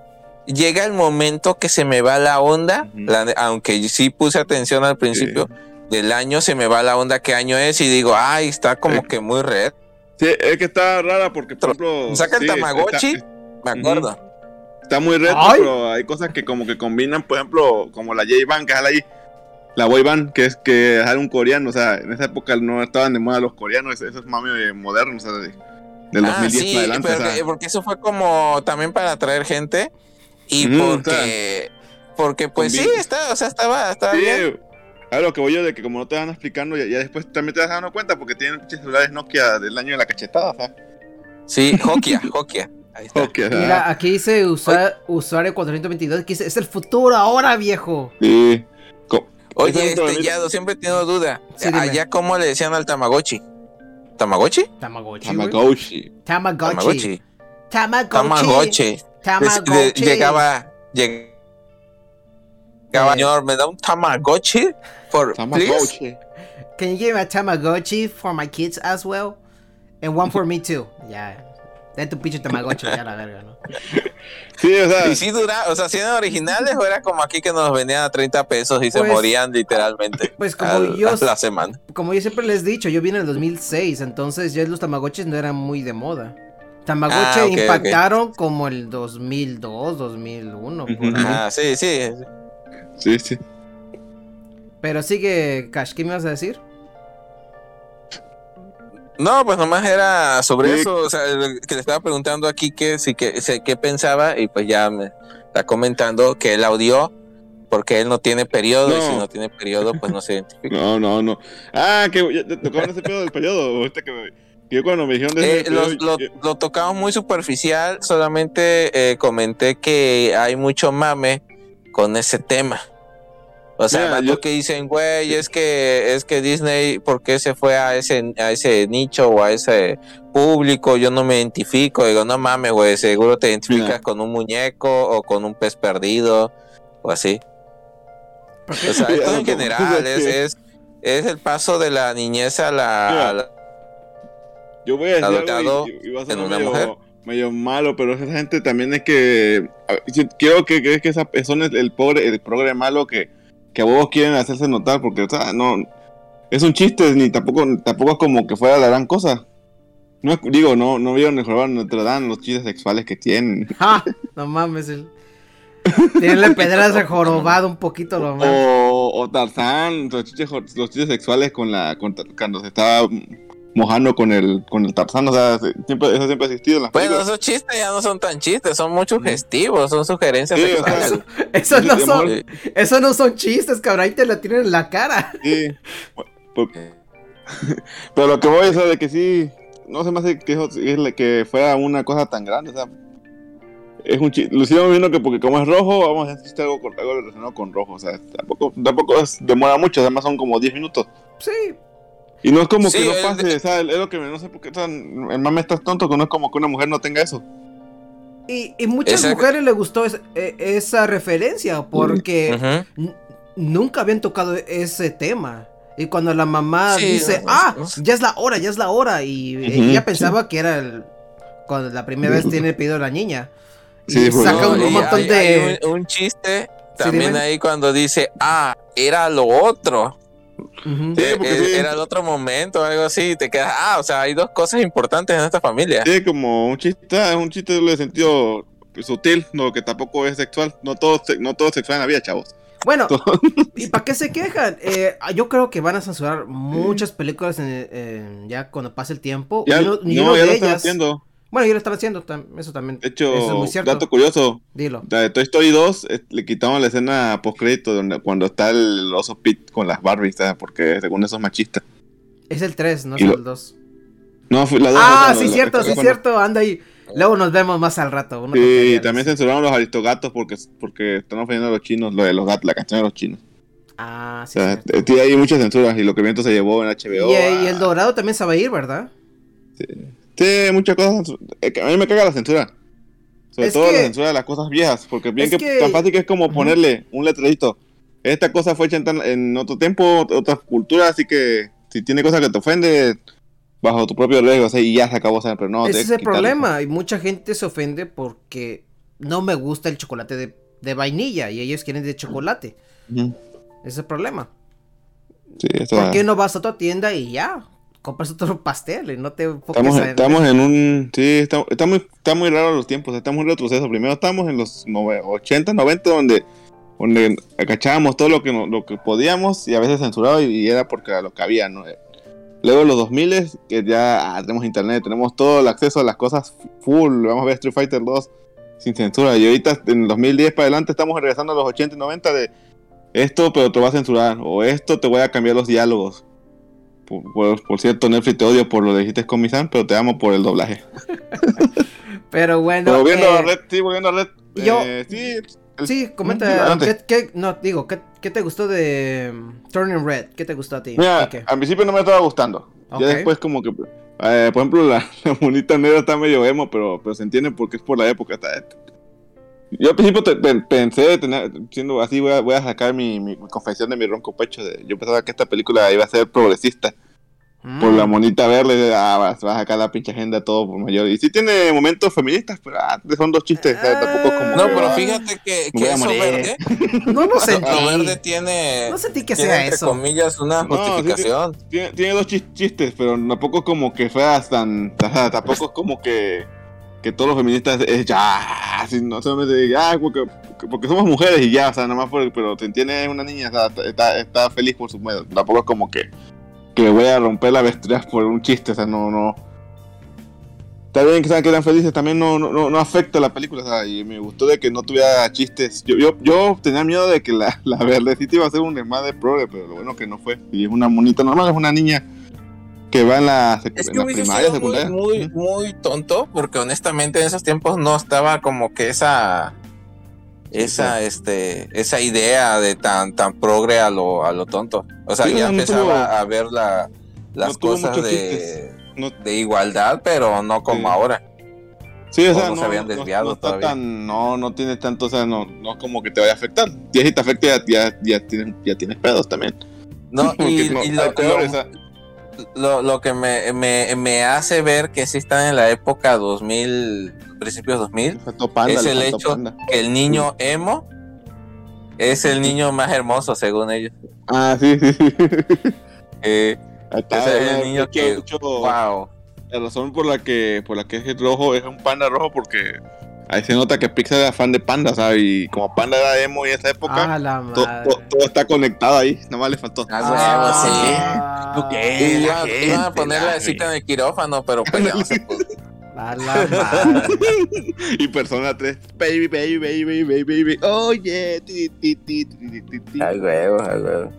llega el momento que se me va la onda, la aunque sí puse atención al principio del año, se me va la onda qué año es y digo, ay, está como que muy red. Sí, es que está rara porque, por ejemplo. Saca el sí, Tamagotchi, Está, me acuerdo. está muy Ay. pero hay cosas que como que combinan, por ejemplo, como la J-Band que sale ahí. La boy band, que es que sale un coreano, o sea, en esa época no estaban de moda los coreanos, eso es mami de moderno, o sea, de, del Ah, 2010 sí, para adelante. pero o sea. que- porque eso fue como también para atraer gente y porque, porque pues sí, está, o sea, estaba, estaba Sí, bien. a lo que voy yo de que como no te van explicando, ya, ya después también te vas dando cuenta porque tienen celulares Nokia del año de la cachetada, sea. Sí, Hokia, Hokia. Ahí está. Nokia, o sea, Mira, aquí dice usua- usuario 422, que dice, es el futuro ahora, viejo. sí. Co- Oye, este, Yado, siempre he tenido duda. Sí. Allá, ¿cómo le decían al Tamagotchi? ¿Tamagotchi? Tamagotchi. Tamagotchi. Tamagotchi. Tamagotchi. Tamagotchi. Tamagotchi. Llegaba. lleg- Llegaba, Eh. señor, ¿me da un Tamagotchi? Por, please? Tamagotchi. Can you give me a Tamagotchi for my kids as well? And one for me too. Ya. Den tu pinche Tamagotchi, ya la verga, ¿no? Sí, o sea. Y si dura, o sea, si eran originales o era como aquí que nos vendían a 30 pesos y se Pues- morían literalmente. pues como al- yo- a la semana. Como yo siempre les he dicho, yo vine en el 2006, entonces ya los Tamagotchis no eran muy de moda. Tamagotchi Ah, impactaron como el 2002, 2001. por ahí. Ah, sí, sí. Sí, sí. Pero sigue, Cash, ¿qué me ibas a decir? No, pues nomás era sobre Sí. eso, o sea, que le estaba preguntando aquí que sí que qué pensaba y pues ya me está comentando que él audió porque él no tiene periodo y si no tiene periodo pues no se identifica. No, no, no. Ah, que tocaron ese pedo del periodo. Ahorita que, me- yo cuando me dijeron de Eh, ese lo, periodo, lo, yo- lo tocamos muy superficial, solamente eh, comenté que hay mucho mame con ese tema. O sea, Mira, yo- que dicen, güey, es que es que Disney, ¿por qué se fue a ese a ese nicho o a ese público? Yo no me identifico. Digo, no mames, güey, seguro te identificas Mira. con un muñeco o con un pez perdido o así. O sea, Sí, esto en general es, sí. es, es el paso de la niñez a la, Mira. a la- Yo voy a decir algo y, y va a en una medio, mujer. medio malo, pero esa gente también es que. Quiero que crees que esa persona es el pobre, el progre malo que, que a vos quieren hacerse notar, porque, o sea, no. Es un chiste, ni tampoco, tampoco es como que fuera la gran cosa. No es- digo, no, no vieron el jorobado de Notre Dame, los chistes sexuales que tienen. ¡Ja! No mames, el... Tiene pedras de jorobado un poquito lo más. O, o Tarzán, los chistes, los chistes sexuales con la, con cuando se estaba mojando con el, con el Tarzán, o sea, se- siempre, eso siempre ha existido en las Bueno, películas. esos chistes ya no son tan chistes, son muy sugestivos, son sugerencias Sí, o sea, sexuales. Eso no son, Sí. eso no son chistes, cabrón. Ahí te la tienen en la cara. Sí. Por- Pero lo que voy es de que sí, no se me hace que, eso- que fuera una cosa tan grande, o sea, es un chiste. Lo hicieron viendo que porque como es rojo, vamos a hacer chiste algo, con, algo relacionado con rojo, o sea, tampoco, tampoco es- demora mucho, además son como 10 minutos. Sí. Y no es como Sí, que no pase, o sea, es lo que me, no sé por qué, el mame estás tonto, que no es como que una mujer no tenga eso. Y, y muchas mujeres le gustó es- e- esa referencia porque nunca habían tocado ese tema. Y cuando la mamá Sí, dice, no, no, ah, ya es la hora, ya es la hora. Y ella sí. pensaba que era el, cuando la primera vez tiene el pedido de la niña. Y Sí, pues, saca no, un, y un montón hay, de... hay un, un chiste también ahí cuando dice, ah, era lo otro. Ujú. Sí, Eh, porque eh, sí. Era el otro momento, algo así. Te quedas, ah, o sea, hay dos cosas importantes en esta familia. Sí, como un chiste, ah, es un chiste de sentido sutil, no, que tampoco es sexual, no todo, no todo es sexual en la vida, chavos. Bueno, ¿y para qué se quejan? Eh, yo creo que van a censurar muchas películas en- en- ya cuando pase el tiempo. Ya, uno- no, uno ya de lo están ellas- haciendo. Bueno, yo lo estaba haciendo, eso también. De hecho, eso es muy cierto. dato curioso, Dilo. la de Toy Story 2 eh, le quitaron la escena post crédito donde cuando está el oso Pete con las Barbies, ¿sabes? porque según eso es machista. Es el 3, no es lo- el 2. No, fue la dos, Ah, cuando- sí, la- cierto, la- sí, cuando- cierto, anda ahí. Luego nos vemos más al rato. una Sí, también censuraron los aristogatos porque, porque están ofendiendo a los chinos, lo de los gatos, la canción de los chinos. Ah, O sí. sea, sí. eh, muchas censuras y lo que viento se llevó en HBO. Y, y el dorado también se va a ir, ¿verdad? Sí, muchas cosas. A mí me caga la censura. Sobre Es todo que- la censura de las cosas viejas. Porque bien es que, tan fácil que es como ponerle un letrerito. Esta cosa fue hecha en, tan- en otro tiempo, otra cultura, así que si tiene cosas que te ofende, bajo tu propio riesgo, sea, y ya se acabó, pero no. Ese es el problema. Y mucha gente se ofende porque no me gusta el chocolate de, de vainilla y ellos quieren de chocolate. Ese es el problema. Sí, ¿Por qué no vas a otra tienda y ya? Compras otro pastel y no te enfoques Estamos, en- estamos en un. Sí, está, está muy, está muy raro los tiempos, está muy retroceso. Primero estamos en los nove- 80, 90, donde, donde acachábamos todo lo que, lo que podíamos y a veces censurado y, y era porque lo que había, ¿no? Luego los 2000 que ya ah, tenemos internet, tenemos todo el acceso a las cosas full. Vamos a ver Street Fighter 2 sin censura. Y ahorita en 2010 para adelante estamos regresando a los 80 y 90 de esto, pero te voy a censurar. O esto te voy a cambiar los diálogos. Por, cierto, Netflix te odio por lo que dijiste con Misan, pero te amo por el doblaje. Pero bueno. Pero volviendo eh, a Red, sí, volviendo a Red. yo- eh, sí, el- Sí, comenta. ¿qué, qué- no, digo, ¿qué, qué te gustó de um, Turning Red? ¿Qué te gustó a ti? Mira, al principio no me estaba gustando. Ya después como que, eh, por ejemplo, la, la monita negra está medio emo, pero, pero se entiende porque es por la época. está- yo al principio te- pe- pensé, tener, siendo así, voy a, voy a sacar mi, mi- mi confesión de mi ronco pecho. De, yo pensaba que esta película iba a ser progresista. Por Mm. la monita verde, ah, vas, vas a sacar la pinche agenda todo por mayor. Y sí tiene momentos feministas, pero ah, son dos chistes. o sea, tampoco es como... No, que, pero fíjate que, que a eso morir. verde, No lo sentí. lo verde tiene, No sentí que tiene sea entre eso. comillas una No, sí. justificación. Tiene, tiene dos chis- chistes, pero tampoco es como que fueras tan. o sea, tampoco es como que. Que todos los feministas es ya. Así, no solamente ah, porque, porque somos mujeres y ya, o sea, nada más por. Pero te entiende una niña, o sea, está, está feliz por su medio. Tampoco es como que. Que le voy a romper la vestidura por un chiste, o sea, no. no Está bien que sean que eran felices, también no, no, no, no afecta la película, o sea, y me gustó de que no tuviera chistes. Yo, yo, yo tenía miedo de que la, la verdecita iba a ser un desmadre progre, pero lo bueno que no fue. Y es una monita normal, es una niña que va en la, sec- Es en que la hubiese primaria, muy, secundaria. muy, Ujú. muy tonto, porque honestamente en esos tiempos no estaba como que esa esa este esa idea de tan tan progre a lo a lo tonto. O sea, Sí, ya no, no empezaba tuvo- a ver la, las no cosas de. No- de igualdad, pero no como Sí. ahora. Sí, o o sea, no se habían desviado todavía. tan, no, no tiene tanto, o sea, no, no como que te vaya a afectar. Y si te afecta, ya, ya, ya tienes, ya tienes pedos también. No, y, no, y lo, peores, lo- o sea, lo, lo que me, me, me hace ver que sí están en la época 2000, principios 2000, le faltó panda, es el hecho panda. que el niño emo es el niño más hermoso según ellos. Ah, sí, sí, sí. Eh, está, Ese es el de niño hecho- que- hecho, wow. La razón por la que por la que es el rojo es un panda rojo porque ahí se nota que Pixar era fan de panda, ¿sabes? Y como panda era emo en esa época, Ah, la to- madre. to- todo está conectado ahí, nada más le faltó. Ah, Ah, sí. Y la iba, a poner la la cita en el quirófano, pero pues ya no se la madre. Y Persona 3, baby, baby, baby, baby, baby, oye, ti, ti, ti, ti, ti, ti. Ay, huevo, ay, huevo.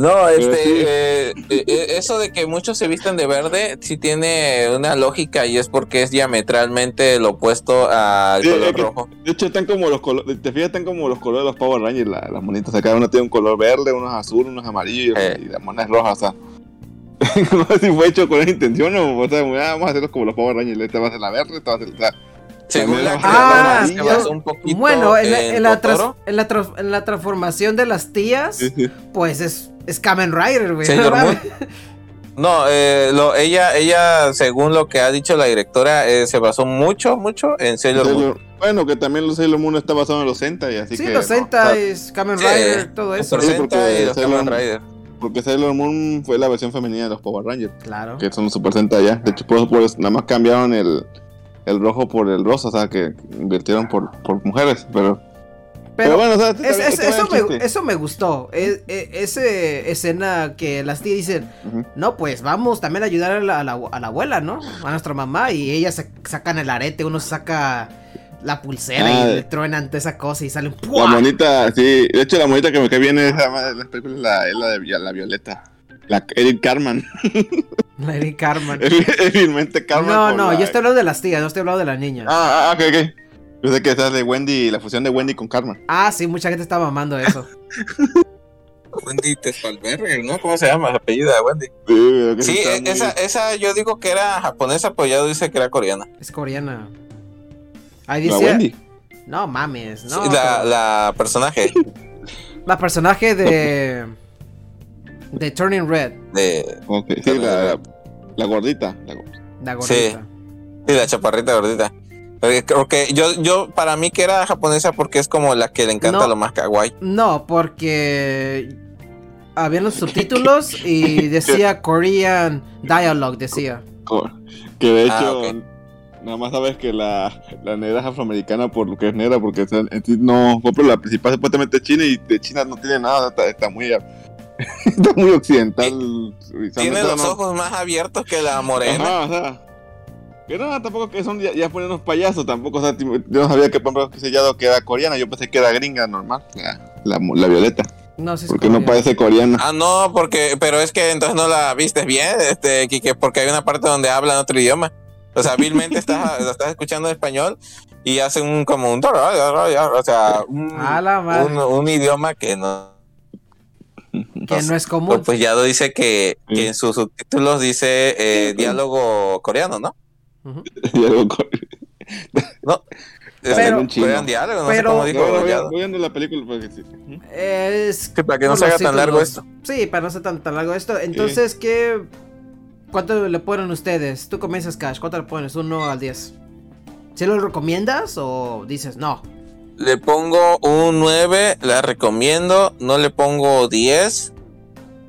No, este, sí. eh, eh, eso de que muchos se visten de verde sí tiene una lógica y es porque es diametralmente lo opuesto al Sí, color es que- rojo. De hecho, están como los colores, te fijas, están como los colores de los Power Rangers, la- las monitas. Acá uno tiene un color verde, unos azul, unos amarillos Eh. y las monas rojas, o sea. sé si fue hecho con esa intención o, o sea, vamos a hacerlos como los Power Rangers. Esta va a ser la verde, esta va a ser la. Según la Ah, yo- un poquito Bueno, en la, en en la en la trans- en la transformación de las tías, pues es, es Kamen Rider, güey. No. No, eh, lo, ella, ella, según lo que ha dicho la directora, eh, se basó mucho, mucho en Sailor Moon. Bueno, que también los Sailor Moon está basado en los Sentai, así Sí, que. los no, Sentai, Kamen Sí, Rider, todo eso. Sí, Sentai porque y los Sailor- Kamen Rider. Porque Sailor Moon fue la versión femenina de los Power Rangers, Claro. que son los Super Sentai ya. De hecho, por pues, nada más cambiaron el, el rojo por el rosa, o sea, que invirtieron por, por mujeres, pero. Pero, Pero bueno, o sea, es- es- eso, me, eso me gustó. Es, e- ese escena que las tías dicen, no, pues vamos también a ayudar a la, a la- a la abuela, ¿no? A nuestra mamá. Y ellas se sacan el arete, uno saca la pulsera Ah, y le truenan toda esa cosa y salen La ¡pua! monita, sí. De hecho, la monita que me cae bien es la, la, la de la Violeta. La Eric Carman. La Eric Carman. Evilmente Carman. No, no, la- yo estoy hablando de las tías, no estoy hablando de las niñas. Ah, ah, ok, ok. Yo sé que esa es de Wendy, la fusión de Wendy con Carmen. Ah, sí, mucha gente está mamando eso. Wendy Tesfalberger, ¿no? ¿Cómo se llama? El apellido de Wendy. Sí, muy- esa, esa yo digo que era japonesa, pero ya dice que era coreana. Es coreana. Ahí La dice. Wendy. No mames, no. Sí, la, pero- la personaje La personaje de. De Turning Red. de. Sí, la, la gordita. la gor- La Sí. gordita. Sí, la chaparrita gordita. Porque yo, yo, para mí que era japonesa porque es como la que le encanta No. lo más kawaii. No, porque. Habían los subtítulos y decía Korean Dialogue, decía. Que de hecho, Ah, ok. nada más sabes que la, la negra es afroamericana por lo que es negra, porque no. Por ejemplo, la principal supuestamente es China y de China no tiene nada, está, está muy. Está muy occidental. Tiene los no- ojos más abiertos que la morena. Ajá, o sea. Que no, tampoco que son ya, ya ponen unos payasos, tampoco, o sea, yo no sabía que por ejemplo que sellado que era coreana, yo pensé que era gringa normal, la, la, la violeta, No si porque no parece coreana. Ah, no, porque, pero es que entonces no la viste bien, este, Kike, porque hay una parte donde hablan otro idioma. O sea, vilmente estás, la estás escuchando en español y hacen un como un o sea, un, A la madre. un, un idioma que no. Que no es común. Pues ya lo dice que, que en sus subtítulos dice eh, diálogo coreano, ¿no? Pero- diálogo, no sé pero- cómo dijo No, no, voy, Gollado. voy viendo la película porque sí. Es. Sí, para que no se haga tan largo esto. Sí, para no ser tan, tan largo esto. Entonces, ¿qué. ¿Cuánto le ponen ustedes? Tú comienzas, Cash. ¿Cuánto le pones? ¿1 al 10? ¿Sí lo recomiendas o dices no? Le pongo un 9, la recomiendo, no le pongo 10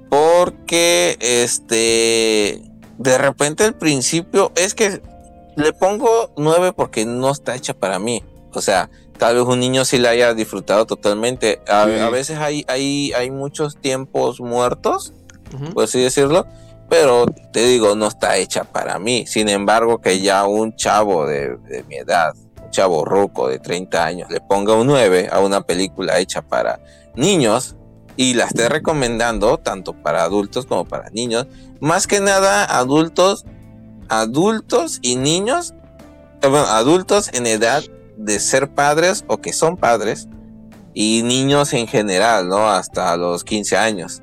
porque este de repente al principio es que le pongo 9 porque no está hecha para mí. O sea, tal vez un niño sí la haya disfrutado totalmente. A, Sí. a veces hay, hay, hay muchos tiempos muertos, por así decirlo, pero te digo, no está hecha para mí. Sin embargo, que ya un chavo de, de mi edad, chavo ruco de 30 años, le ponga un 9 a una película hecha para niños y la esté recomendando tanto para adultos como para niños, más que nada adultos, adultos y niños, eh, bueno, adultos en edad de ser padres o que son padres y niños en general, ¿no? Hasta los 15 años.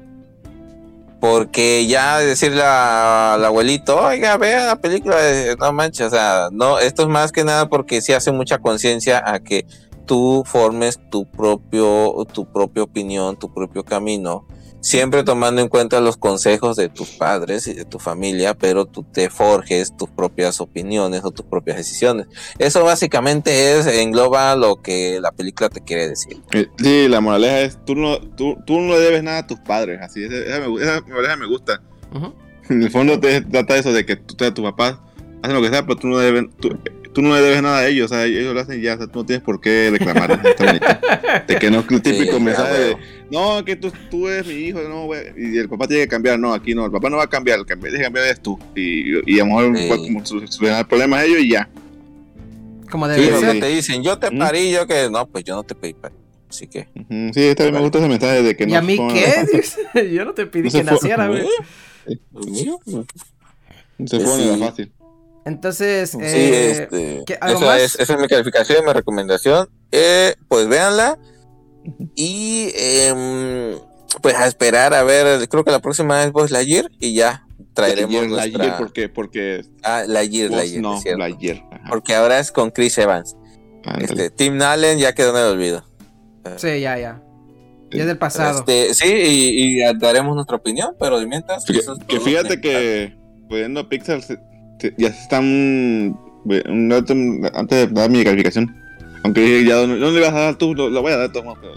Porque ya decirle al abuelito, oiga, vea la película, no manches, o sea, no, esto es más que nada porque sí hace mucha conciencia a que tú formes tu propio, tu propia opinión, tu propio camino, siempre tomando en cuenta los consejos de tus padres y de tu familia, pero tú te forjes tus propias opiniones o tus propias decisiones. Eso básicamente es, engloba lo que la película te quiere decir. Eh, Sí, la moraleja es, tú no, tú, tú no le debes nada a tus padres, así, esa, esa me- esa moraleja me gusta. Ujú. En el fondo te trata eso de que tú, tu papá hacen lo que sea, pero tú no, debes, tú, tú no le debes nada a ellos, o sea, ellos lo hacen ya, o sea, tú no tienes por qué reclamar. de que no es el típico Sí, mensaje de, no, que tú, tú eres mi hijo, no, güey, y el papá tiene que cambiar, no, aquí no, el papá no va a cambiar, el que tiene que cambiar es tú, y, y a lo mejor Sí. va solucionar el problema a ellos y ya. Como Sí, debe sea, ser. te dicen, yo te ¿Mm? parí, yo que no, pues yo no te pedí parí. Así que. Sí, está bien, me gusta ese mensaje de que no ¿Y a mí qué? Yo no te pedí No que fue- naciera, güey. Se pone Sí. la fácil. Entonces, Sí, eh, este, ¿qué- algo esa, más? es, esa es mi calificación, mi recomendación. Eh, pues véanla. Y em, pues a esperar a ver, creo que la próxima es Buzz Lightyear y ya traeremos Lightyear, nuestra... Lightyear, ¿por qué? Porque Ah, Lightyear, Lightyear, no, es. Lightyear. Ajá. Porque ahora es con Chris Evans. Este, Tim Allen ya quedó en el olvido. sí, ya, ya. Ya es del pasado. Este, sí, y, y daremos nuestra opinión, pero de mientras... Que, fíjate que pudiendo a Pixar ya se están antes de dar mi calificación. Aunque ya no, no le vas a dar tú, lo, lo voy a dar modos, pero-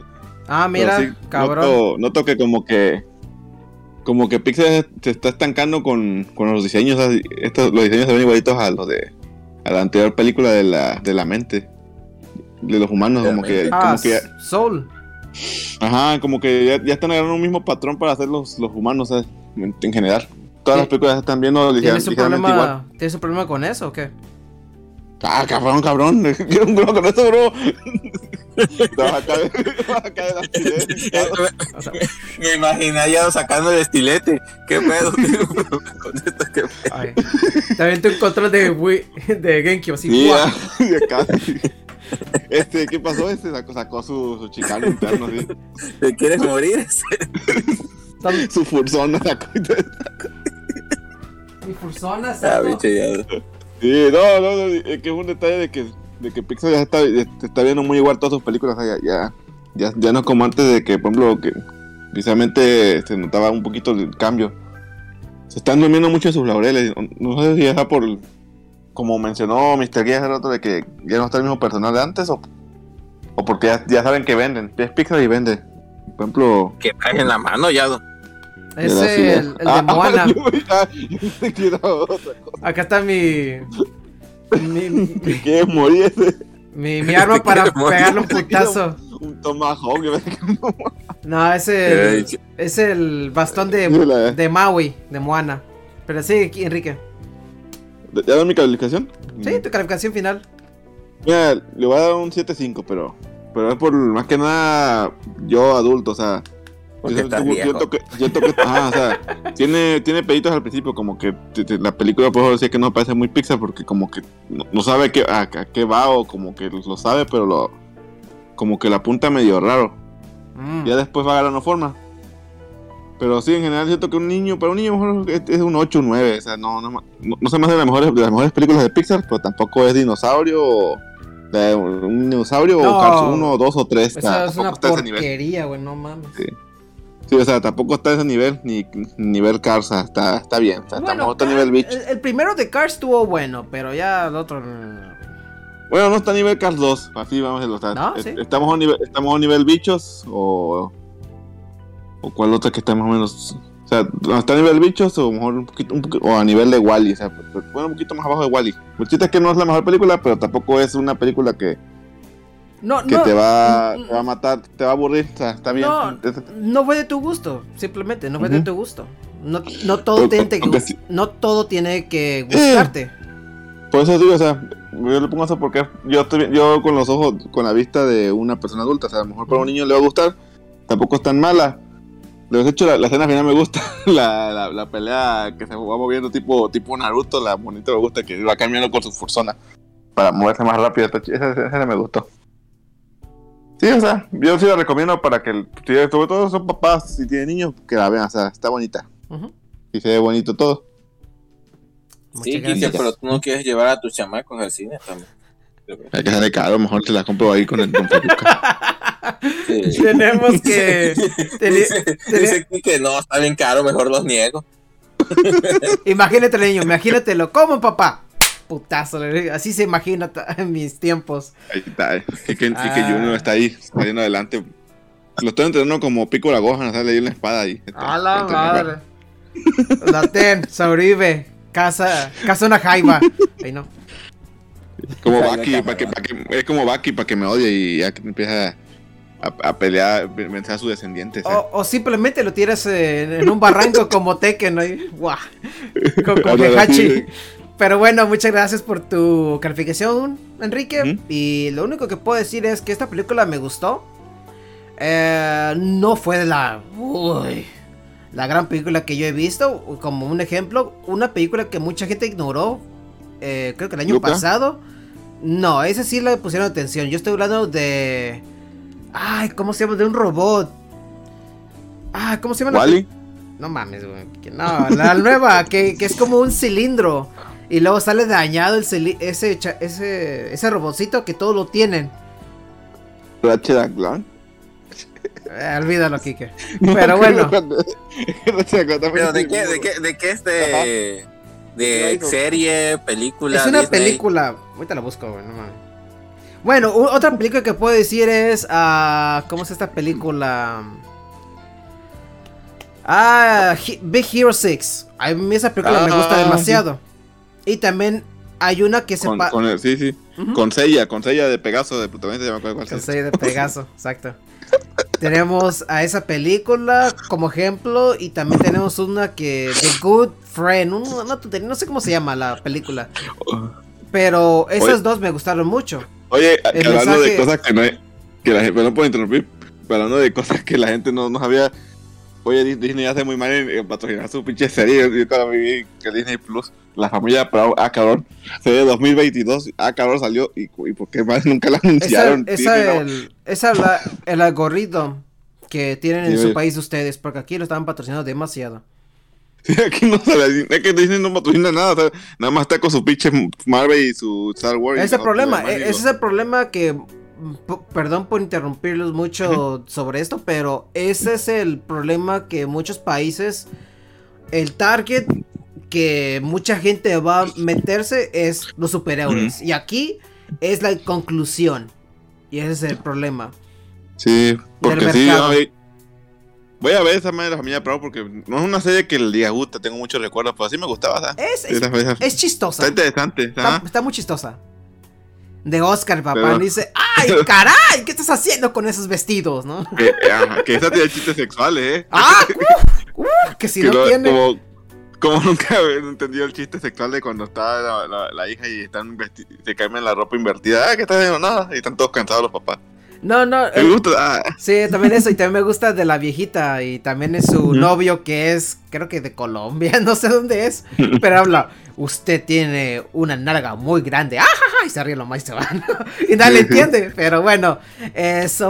Ah, mira, sí, cabrón. Noto, noto que como que como que Pixar se está estancando con, con los diseños. estos, los diseños se ven igualitos a los de a la anterior película de la, de la mente. De los humanos, De como que, Ah, como que Soul. Ajá, como que ya, ya están agarrando un mismo patrón para hacer los, los humanos ¿sabes? en, en general. Todas Sí. las películas están viendo ¿Tienes un, ligeramente igual. problema, ¿Tienes un problema con eso o qué? Ah, cabrón, cabrón. Quiero un bro con eso, bro. Me imaginaría sacando el estilete. ¿Qué pedo? Con esto, ¿qué pedo? ay. También tu control de, Wii- de GameCube, así. Sí, ¡guau! ya, ya casi. Este, ¿qué pasó? Este sacó, sacó su, su chicano interno, ¿sí? ¿Te quieres morir? Su fursona sacó. Mi fursona, Ah, bicho, ya. Sí, no, no, no, es que es un detalle de que, de que Pixar ya está, ya está viendo muy igual todas sus películas, o sea, ya, ya, ya, ya no es como antes de que, por ejemplo, que precisamente se notaba un poquito el cambio. Se están durmiendo mucho en sus laureles, no sé si es por, como mencionó Mr. Guía hace rato, de que ya no está el mismo personal de antes, o, o porque ya, ya saben que venden, es Pixar y vende. Por ejemplo... Que traes en la mano ya. Es el, el de ah, Moana. ah, yo otra cosa. Acá está mi. Mi, ¿Te quieres morir ese? mi, mi arma para pegarle un putazo. Un tomahawk. pensé que no. Es el, es el bastón de, La- de Maui, de Moana. Pero sí, aquí, Enrique. ¿Ya dan mi calificación? Sí, tu calificación final. Mira, le voy a dar un 7.5, pero, pero es por más que nada yo adulto, o sea. Porque yo estás siento, viejo. siento que, siento que, ajá, o sea, tiene, tiene peditos al principio, como que te- te- la película puedo decir que no parece muy Pixar porque como que no, no sabe qué, a, a qué va o como que lo sabe, pero lo como que la apunta medio raro. Mm. Ya después va agarrando forma. Pero sí, en general siento que un niño, para un niño mejor es, es un 8 o 9. O sea, no, no, no, no se me hace de las, mejores, de las mejores películas de Pixar, pero tampoco es dinosaurio o de un dinosaurio No. o Cars 1, 2 o 3. Esa es una porquería, güey, no mames. Sí, o sea, tampoco está a ese nivel, ni ni nivel Cars, o sea, está, está bien. O sea, Bueno, tampoco está a nivel bicho. el, el primero de Cars estuvo bueno, pero ya el otro. Bueno, no está a nivel Cars 2, así vamos a decirlo. o sea, No, es- sí. estamos, a un nivel, estamos a un nivel bichos o. ¿O cuál otra que está más o menos? O sea, ¿no está a nivel bichos o a lo mejor un poquito, un poquito- o a nivel de Wally, o sea, bueno, un poquito más abajo de Wally. El chiste es que no es la mejor película, pero tampoco es una película que, No, que no, te, va, mm, te va a matar, te va a aburrir, o sea, está bien. No, no fue de tu gusto, simplemente, no fue de tu gusto. No, no todo tiene que, aunque sí. no todo tiene que gustarte. Por eso digo, o sea, yo le pongo eso porque yo estoy yo con los ojos, con la vista de una persona adulta, o sea, a lo mejor para un niño le va a gustar, tampoco es tan mala. De hecho, la, la escena final me gusta, la, la, la pelea que se va moviendo tipo, tipo Naruto, la bonita me gusta, que va cambiando con su fursona para moverse más rápido. está esa escena me gustó. Sí, o sea, yo sí la recomiendo para que, sobre todo son papás, si tienen niños, que la vean, o sea, está bonita. Y se ve bonito todo. Muchas Sí, Kike, pero tú no quieres llevar a tus chamacos al cine también. Hay que sale caro, mejor te la compro ahí con el. Sí. Tenemos que. Dice, dice que no, está bien caro, mejor los niego. Imagínate, niño, imagínatelo. ¿Cómo, papá? Putazo, le así se imagina en mis tiempos. Ahí está, eh. que, que, Ah. que Junior está ahí, saliendo adelante. Lo estoy entrenando como pico la goja, sale ahí una espada ahí. A la Está- madre. La ten, sobrevive. Casa, casa una jaiba. Ay, no. Como Baki, la para que, cámara. pa' que, es como Baki para que me odie y ya que empieza a, a pelear, vencer a sus descendientes. eh. O, o simplemente lo tiras en, en un barranco como Tekken, ¿no? ¡Guau! Con, sí. Pero bueno, muchas gracias por tu calificación, Enrique. Y lo único que puedo decir es que esta película me gustó. Eh, no fue de la. Uy, la gran película que yo he visto. Como un ejemplo, una película que mucha gente ignoró. eh, creo que el año ¿Luca? pasado. No, esa sí le pusieron atención. Yo estoy hablando de. Ay, ¿cómo se llama? De un robot. Ah, ¿cómo se llama? la Wally, no mames, güey. No, la nueva, que, que es como un cilindro. Y luego sale dañado el ese, ese, ese robotcito que todos lo tienen. Ratchet and Clank. Eh, olvídalo, Kike. Pero bueno, Pero ¿de es- qué, de qué, de qué este Ajá. de Ajá. serie, película, es una Disney? película. Ahorita la busco, güey, no mames. Bueno, otra película que puedo decir es. ah, ¿Cómo es esta película? Ah, He- Big Hero 6. A mí esa película me gusta Ah, demasiado. Y también hay una que se con, con el, sí, sí. Con Sella, con Sella de Pegaso, de protagonista, ya me acuerdo cuál Con es. sello de Pegaso, exacto. Tenemos a esa película como ejemplo y también tenemos una que The Good Friend, tontería, no sé cómo se llama la película, pero esas Oye. dos me gustaron mucho. Oye, El hablando mensaje- de cosas que no hay, que la gente, perdón por interrumpir, hablando de cosas que la gente no, no sabía, oye, Dis- Disney hace muy mal en, en patrocinar su pinche serie, yo cuando vi que Disney Plus, la familia Prado, ah, cabrón, fue de 2022, ah, cabrón, salió, y, y por qué más nunca la Esa, anunciaron. esa, Sí, no. el, esa la- el algoritmo que tienen en su país ustedes, porque aquí lo estaban patrocinando demasiado. Sí, aquí no sale, es que Disney no patrocina nada, o sea, nada más está con su pinche Marvel y su Star Wars. Ese es el no, problema, e- ese es el problema que, perdón por interrumpirlos mucho sobre esto, pero ese es el problema que muchos países, el target que mucha gente va a meterse es los superhéroes. Y aquí es la conclusión. Y ese es el problema. Sí, porque sí, ay, voy a ver esa madre de la familia Prado porque no es una serie que le gusta, tengo muchos recuerdos, pero sí me gustaba. Es, es, es chistosa. Está interesante, Está, muy chistosa. De Oscar, papá. Pero- Dice, ¡ay, caray! ¿Qué estás haciendo con esos vestidos, no? Que, ajá, que esa tiene chistes sexuales, ¿eh? ¡Ah! ¡Uh! ¡Uh! que si que no lo- tiene. como, como nunca he entendido el chiste sexual de cuando está la, la- la hija y están se cambian la ropa invertida. Ah, que estás haciendo nada. Y están todos cansados los papás. No, no. Me eh, gusta. ah, sí, también eso. Y también me gusta de la viejita. Y también es su novio que es, creo que de Colombia. No sé dónde es. Pero habla. Usted tiene una nalga muy grande. ¡Ah, ja, ja! Y se ríe lo más y se van. y nadie le entiende. Pero bueno. Así,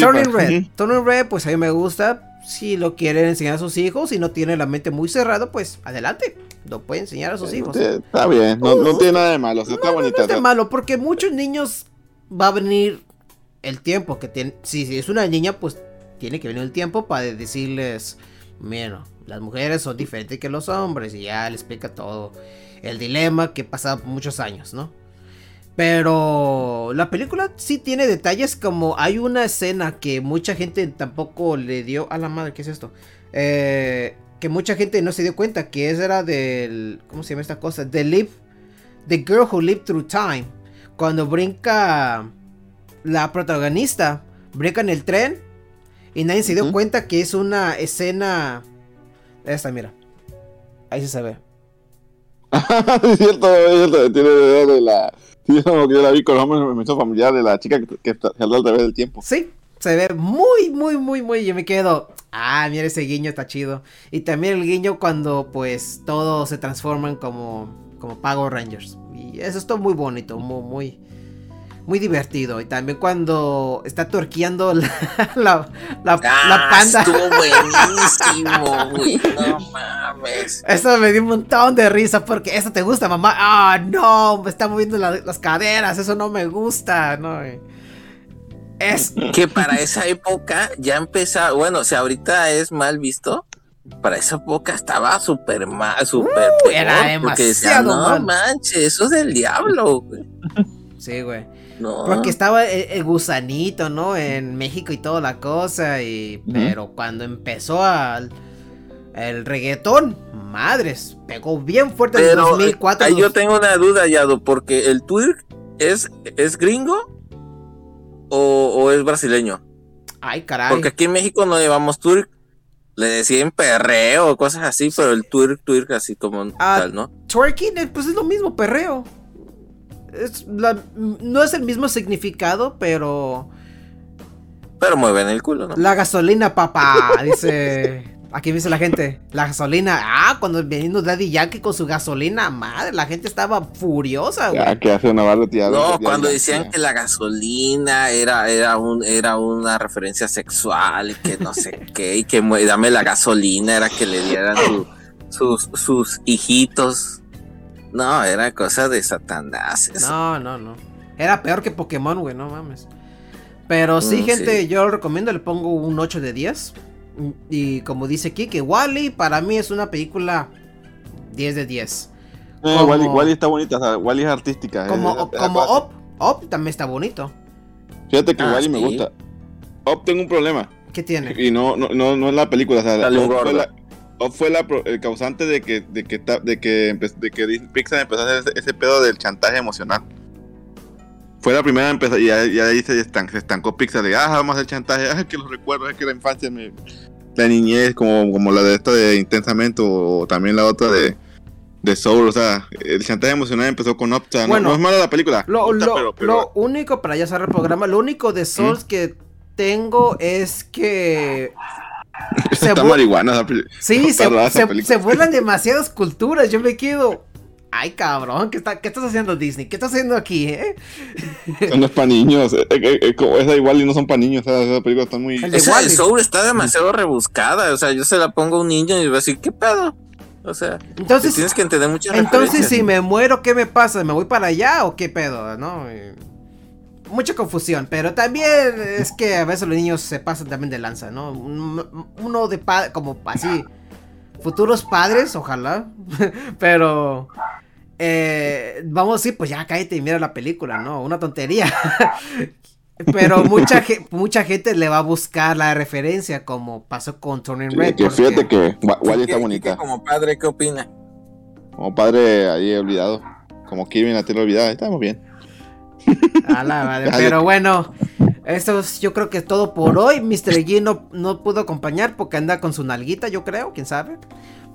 Turning pa. Red. Turning Red, pues a mí me gusta. Si lo quieren enseñar a sus hijos y no tiene la mente muy cerrada, pues adelante. Lo puede enseñar a sus hijos. está bien. No, no tiene nada de malo. O sea, está No, no, bonita. no es de malo, porque muchos niños va a venir el tiempo que tiene. Si, si es una niña, pues tiene que venir el tiempo para decirles, mira, las mujeres son diferentes que los hombres y ya le explica todo el dilema que pasa por muchos años, ¿no? Pero la película sí tiene detalles como hay una escena que mucha gente tampoco le dio a la madre, ¿qué es esto? Eh, que mucha gente no se dio cuenta que esa era del ¿cómo se llama esta cosa? The Live The Girl Who Lived Through Time. Cuando brinca la protagonista, brinca en el tren y nadie se dio cuenta que es una escena esta, mira. Ahí se sabe. es cierto, es cierto. Tiene de la. Que yo la vi con los hombres, me hizo familiar de la chica que, que salió al revés del tiempo. Sí, se ve muy, muy, muy, muy. Yo me quedo. Ah, mira ese guiño, está chido. Y también el guiño cuando, pues, todos se transforman como, como Power Rangers. Y eso está muy bonito, muy, muy, muy divertido. Y también cuando está torqueando la, la, la, la Ah, panda. Estuvo buenísimo, güey. No mames. Eso me dio un montón de risa porque eso te gusta, mamá. Ah, no, me está moviendo la- las caderas, eso no me gusta, no. Es Que para esa época ya empezaba. Bueno, si ahorita es mal visto. Para esa época estaba súper mal, súper peor, era porque decía, demasiado no mal". manches, eso es del diablo, güey. Sí, güey. No. Porque estaba el, el gusanito, ¿no? En México y toda la cosa. Y. Pero cuando empezó al. El reggaetón, madres, pegó bien fuerte en Pero 2004. ahí yo tengo una duda, Yado, porque el twerk es, es gringo o, o es brasileño. Ay, caray. Porque aquí en México no llevamos twerk. Le decían perreo o cosas así, pero el twerk, twerk así como Ah, tal, ¿no? Twerking, eh, pues es lo mismo, perreo. Es la- no es el mismo significado, pero. Pero mueven el culo, ¿no? La gasolina, papá, dice. Aquí dice la gente. La gasolina. Ah, cuando veniendo Daddy Yankee con su gasolina, madre, la gente estaba furiosa, güey. Ya, que hace una barra. No, cuando decían que la gasolina era, era, un, era una referencia sexual y que no sé qué, y que dame la gasolina, era que le dieran su- sus, sus hijitos. No, era cosa de satanás. eso. No, no, no. Era peor que Pokémon, güey, no mames. Pero sí, Mm, gente, sí. yo lo recomiendo, le pongo un 8 de 10. Y como dice que Wally para mí es una película 10 de 10. Eh, como- Wally, Wally está bonita, o sea, Wally es artística. Como, eh, eh, como. Up, Up también está bonito. Fíjate que Ah, Wally me gusta. Up tengo un problema. ¿Qué tiene? Y no, no, no, no es la película. O sea, Up fue la, Up fue la pro- el causante de que, de que, de que, de que Pixar empezó a hacer ese, ese pedo del chantaje emocional. Fue la primera en empezar y ahí se, estan- se estancó Pixar de, ah, vamos a hacer chantaje, ah, que los recuerdo, es que la infancia, me, la niñez, como, como la de esta de Intensamente o, también la otra de, de Soul, o sea, el chantaje emocional empezó con Up, o sea, no- Bueno, no, es mala la película. Lo, lo- pero- pero- lo único, para ya cerrar el programa, lo único de Souls que tengo es que... se está marihuana esa Sí, se, se, se vuelan demasiadas culturas. Yo me quedo. Ay, cabrón, ¿qué, está, ¿qué estás haciendo Disney? ¿Qué estás haciendo aquí, eh? Eso no es para niños. eh, eh, eh, como esa igual y no son para niños. Esa, esa película está muy. El Esa de Wall-E. Soul está demasiado rebuscada. O sea, yo se la pongo a un niño y va a decir, ¿qué pedo? O sea, Entonces, tienes que entender muchas entonces si me muero, ¿qué me pasa? ¿Me voy para allá o qué pedo? ¿No? Eh, Mucha confusión, pero también es que a veces los niños se pasan también de lanza, ¿no? Un- Uno de pa como así, futuros padres, ojalá, pero eh, vamos a decir, pues ya cállate y mira la película, ¿no? Una tontería. Pero mucha, ge- mucha gente le va a buscar la referencia, como pasó con Turning Sí, Red. que porque- fíjate que Wa- Wally ¿Qué- está bonita. Como padre, ¿qué opina? Como padre ahí olvidado. Como Kevin la tierra olvidada. Estamos bien. A la madre. Pero bueno, esto es yo creo que es todo por hoy. Mr. G no, no pudo acompañar porque anda con su nalguita, yo creo, quién sabe.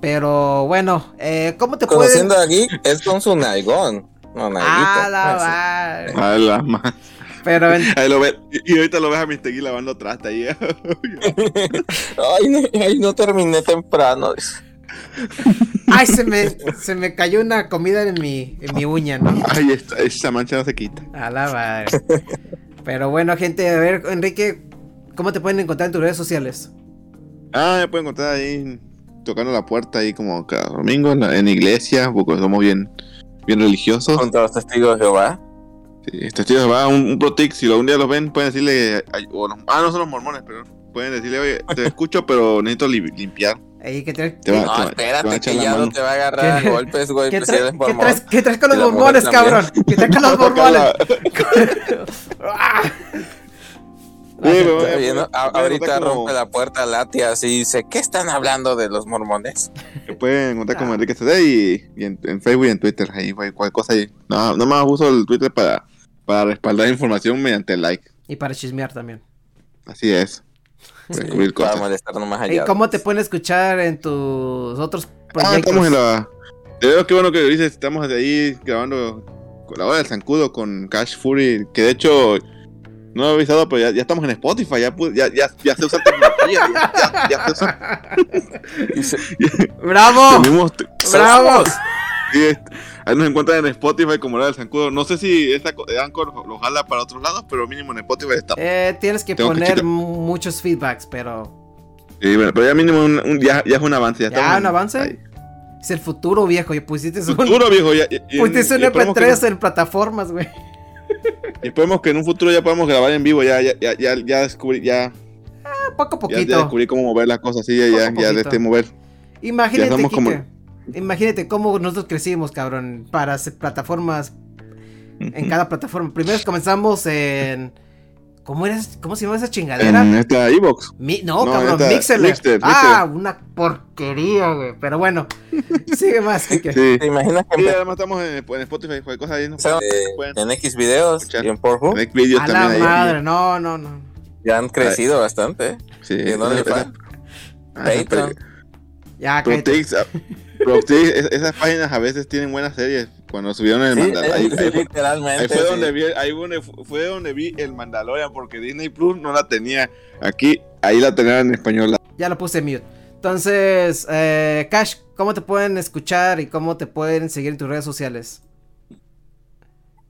Pero bueno, eh, ¿cómo te pueden...? Conociendo a Geek es con su nalgón. No, A nalguita. la Así. madre. A la ma- Pero en- Ahí lo ve, y y ahorita lo ves a Mr. Gui lavando trasta ahí. Ay, no, ay, no terminé temprano. Ay, se me, se me cayó una comida en mi, en mi uña, ¿no? Ay, esta- esa mancha no se quita. A la madre. Pero bueno, gente, a ver, Enrique, ¿cómo te pueden encontrar en tus redes sociales? Ah, me pueden encontrar ahí tocando la puerta ahí como cada domingo en la en iglesia, porque somos bien, bien religiosos. Contra los testigos de Jehová. Sí, estos tíos va un, un pro tip, si algún día los ven, pueden decirle, ay, o no- ah, no son los mormones, pero pueden decirle, oye, te escucho, pero necesito li- limpiar. Ahí, ¿qué, tra- Te va- No, te va- te va a espérate, que ya no te va a agarrar a ¿Qué- golpes, güey. ¿Qué, pues, qué traes, qué traes con los también. cabrón? ¿Qué traes con los mormones? Ah. Sí, pero- Está bien, ¿no? A- Pueden ahorita como- rompe la puerta la tía así y dice, ¿qué están hablando de los mormones? Me pueden encontrar Ah. como Enrique CD y, y en, en Facebook y en Twitter, ahí, cualquier cosa ahí. No, no más uso el Twitter para, para respaldar información mediante el like. Y para chismear también. Así es. Para descubrir Para cosas. molestar nomás ¿Y allá. cómo te pueden escuchar en tus otros Ah, proyectos? estamos en la. Te veo qué bueno que dices, estamos ahí grabando con la hora del zancudo con Cash Fury, que de hecho no lo he avisado, pero ya, ya estamos en Spotify, ya, ya, ya, ya se usa tecnología, ya, ya se usa. Se- ¡Bravo! Tenemos- ¡Bravo! Ahí nos encuentran en Spotify como la del zancudo. No sé si co- Anchor lo jala para otros lados, pero mínimo en Spotify está. Eh, tienes que Tengo poner muchos feedbacks, pero Sí, bueno, pero ya mínimo un, un- ya, ya es un avance. Ya, ¿Ya, un en- avance? ahí. es el futuro viejo. Y pusiste un, Futuro, viejo. Ya, y- pusiste un y esperemos que- MP3 en plataformas, güey. Y esperemos que en un futuro ya podamos grabar en vivo, ya, ya, ya, ya, ya descubrí, ya, Poco a ya, ya poquito. descubrí cómo mover las cosas, sí, ya, ya, Poco ya de poquito. este mover. Imagínate, ya somos como- Kike, Imagínate cómo nosotros crecimos, cabrón, para hacer plataformas en cada plataforma. Primero comenzamos en ¿Cómo era cómo se llama esa chingadera? En esta Evox. Mi- no, No, cabrón. Mixer, Ah, una porquería, güey. Pero bueno, sigue más, Kike. Sí. ¿Te imaginas que empe- además estamos en, en Spotify, cualquier cosa ahí. ¿no? en X videos escuchar. y en Pornhub? en vídeos A la ahí. madre, no, no, no. Ya han crecido bastante. Sí, ¿Y en dónde ah, Patreon. Ya. Protix, esas páginas a veces tienen buenas series. Cuando subieron el Sí, Mandal- ahí, sí, ahí fue- literalmente. ahí fue sí. donde vi, ahí fue donde, fu- fue donde vi el Mandalorian, porque Disney Plus no la tenía aquí, ahí la tenían en español. Ya lo puse mute. Entonces, eh, Cash, ¿cómo te pueden escuchar y cómo te pueden seguir en tus redes sociales?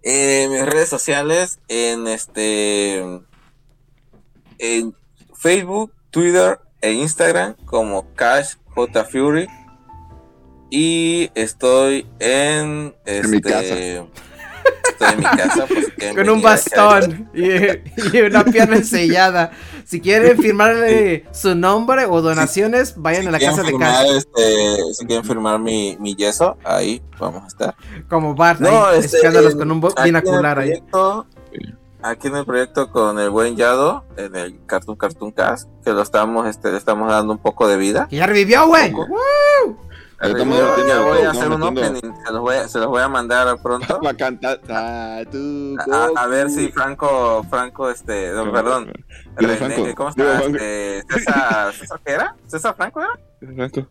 En mis redes sociales, en este. En Facebook, Twitter e Instagram, como Cash J Fury. Y estoy en. En mi este, casa. Estoy en mi casa. pues, Con un bastón y, y una pierna ensellada. Si quieren firmarle su nombre o donaciones, vayan a la casa de Cash. este, si quieren firmar mi, mi yeso, ahí vamos a estar. Como Bart, No, ahí, este, espiándolos con un el binacular ahí. Aquí en el proyecto con el buen Yado, en el Cartoon Cartoon Cast, que lo estamos, este, le estamos dando un poco de vida. Que ya revivió, güey. Yo voy a hacer un opening, se los voy a, se los voy a mandar pronto. A cantar. Tú, A, a ver si Franco, Franco, este, no, perdón, René, Franco. ¿cómo Digo, está? Franco. Este, César, ¿César qué era? ¿César Franco era? Franco.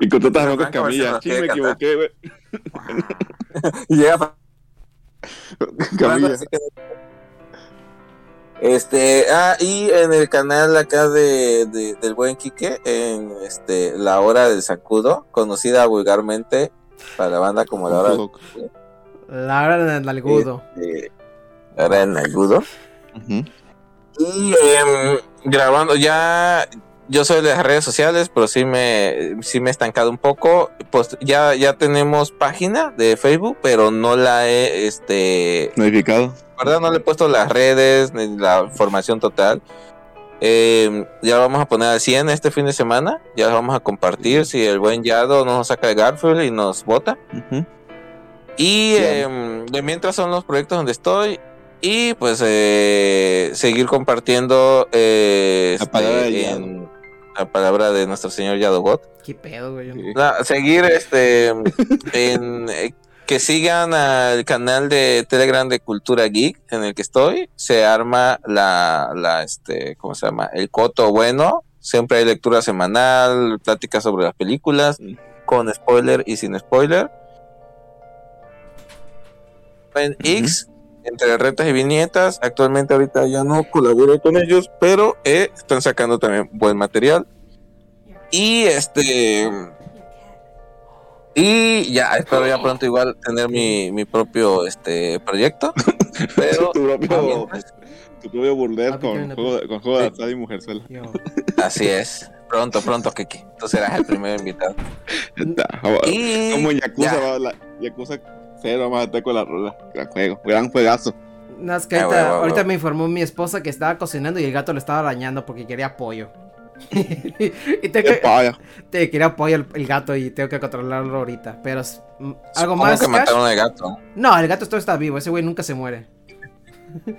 Y contratas a Franco Camilla. Sí, me equivoqué, güey. Y llega Franco Camilla. Este, ah, y en el canal acá de, de- del buen Quique, en este, La Hora del Sacudo, conocida vulgarmente Para la banda como la hora, La hora del algudo. este, la hora del agudo. Ujú. Y em, grabando ya, yo soy de las redes sociales, pero sí me, sí me he estancado un poco. Pues ya, ya tenemos página de Facebook, pero no la he, este, Modificado. verdad no le he puesto las redes ni la formación total. Em, ya lo vamos a poner al 100 este fin de semana. Ya lo vamos a compartir si el buen Yado no nos saca de Garfield y nos vota. Ujú. Y Ya. em, de mientras son los proyectos donde estoy. Y pues eh, seguir compartiendo eh, La palabra de este, en la palabra de nuestro señor Yadogot. ¿Qué pedo, güey? Seguir este en eh, que sigan al canal de Telegram de Cultura Geek en el que estoy. Se arma la, la este, ¿cómo se llama? El coto bueno. Siempre hay lectura semanal, pláticas sobre las películas, con spoiler y sin spoiler. En. X, entre retas y viñetas, actualmente ahorita ya no colaboro con ellos, pero eh, están sacando también buen material. Y este y ya, espero ya pronto igual tener mi, mi propio este proyecto. Pero tu propio, pues, tu propio burler Ah, con juego, de- con juego de azar y mujerzuela. Así es. Pronto, pronto, Kiki. Tú serás el primer invitado. Y Como en Yakuza, ya. va, la, Yakuza 0 vamos a estar con la rola. Gran juego, gran juegazo. No, es que Ah, ahorita, huevo, ahorita huevo. me informó mi esposa que estaba cocinando y el gato le estaba arañando porque quería pollo. y tengo que, paya. te quería pollo el, el gato y tengo que controlarlo ahorita. Pero es- mm, algo más. que Cash? mataron al gato. No, el gato todo está vivo. Ese güey nunca se muere.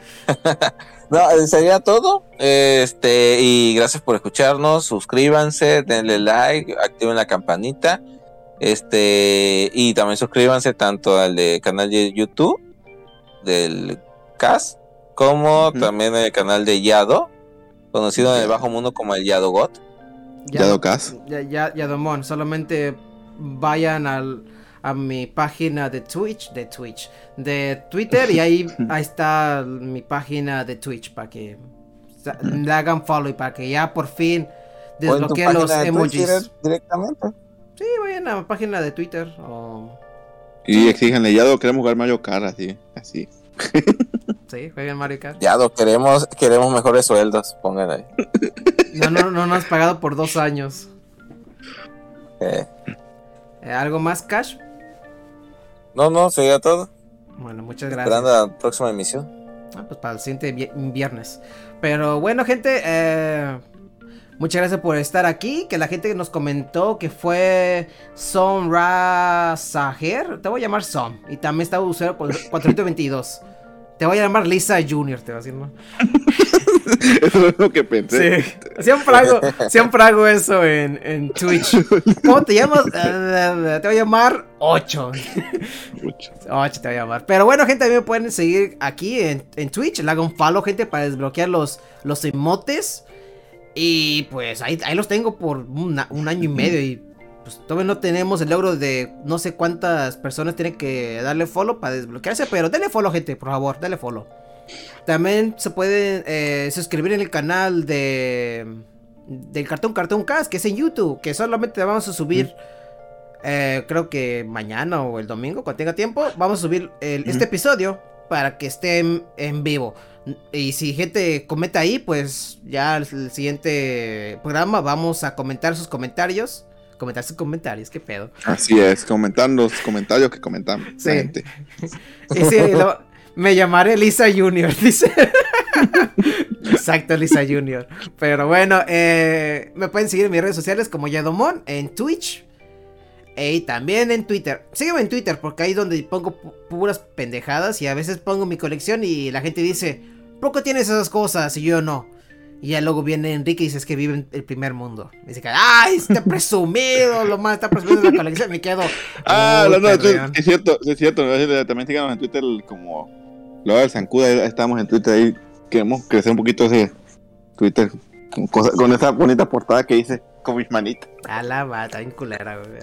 No, eh, sería todo. Este, y gracias por escucharnos. Suscríbanse, denle like, activen la campanita. Este, y también suscríbanse tanto al de canal de YouTube del CAS, como también el canal de Yado, conocido en el bajo mundo como el Yado God. Ya lo cas. Ya, ya, ya, Domón, solamente vayan al, a mi página de Twitch, de Twitch, de Twitter y ahí, ahí está mi página de Twitch para que le hagan follow y para que ya por fin desbloqueen los emojis. Directamente. Sí, vayan a la página de Twitter o... Y exíjanle, ya lo queremos jugar Mario Kart así. así. Sí, jueguen Mario Kart. Yado, queremos, queremos mejores sueldos. Pongan ahí. No, no, no nos has pagado por dos años. Eh, Eh, ¿Algo más, Cash? no, no, sería todo. Bueno, muchas gracias. Esperando la próxima emisión. Ah, pues para el siguiente vi- viernes. Pero bueno, gente, eh, muchas gracias por estar aquí. Que la gente nos comentó que fue Sonra Sager. Te voy a llamar Som. Y también está usuario por 422. Te voy a llamar Lisa Junior, te va a decir, ¿no? Eso es lo que pensé. Sí. Siempre hago, siempre hago eso en, en Twitch. ¿Cómo te llamas? Eh, te voy a llamar 8. Mucho. 8 te voy a llamar. Pero bueno, gente, también me pueden seguir aquí en, en Twitch. Le hago un follow, gente, para desbloquear los, los emotes. Y pues ahí, ahí los tengo por una- un año y medio. Y pues todavía no tenemos el logro de no sé cuántas personas tienen que darle follow para desbloquearse. Pero denle follow, gente, por favor, denle follow. También se pueden eh, suscribir en el canal de del Cartoon Cartoon Cast, que es en YouTube, que solamente vamos a subir, eh, creo que mañana o el domingo, cuando tenga tiempo, vamos a subir el- este episodio para que esté en, en vivo. Y si gente comenta ahí, pues ya el, el siguiente programa vamos a comentar sus comentarios. Comentar sus comentarios, qué pedo. Así es, comentando los comentarios que comentamos. Sí. la gente. Y sí, lo- me llamaré Lisa Junior, dice. Exacto, Lisa Junior. Pero bueno, eh, me pueden seguir en mis redes sociales como Yadomon en Twitch. Y también en Twitter. Sígueme en Twitter porque ahí es donde pongo pu- puras pendejadas y a veces pongo mi colección y la gente dice, ¿por qué tienes esas cosas y yo no? Y ya luego viene Enrique y dice es que vive en el primer mundo. Dice que, ¡ay! Está presumido, lo más está presumido la colección. Me quedo. Ah, "Uy, hablando de Twitter, perreón". sí es cierto, es cierto. También síganos en Twitter como Luego del Zancuda, estamos en Twitter ahí. Queremos crecer un poquito ese Twitter con, cosa- con esa bonita portada que hice con mis manitas. A la va, está bien culera, güey.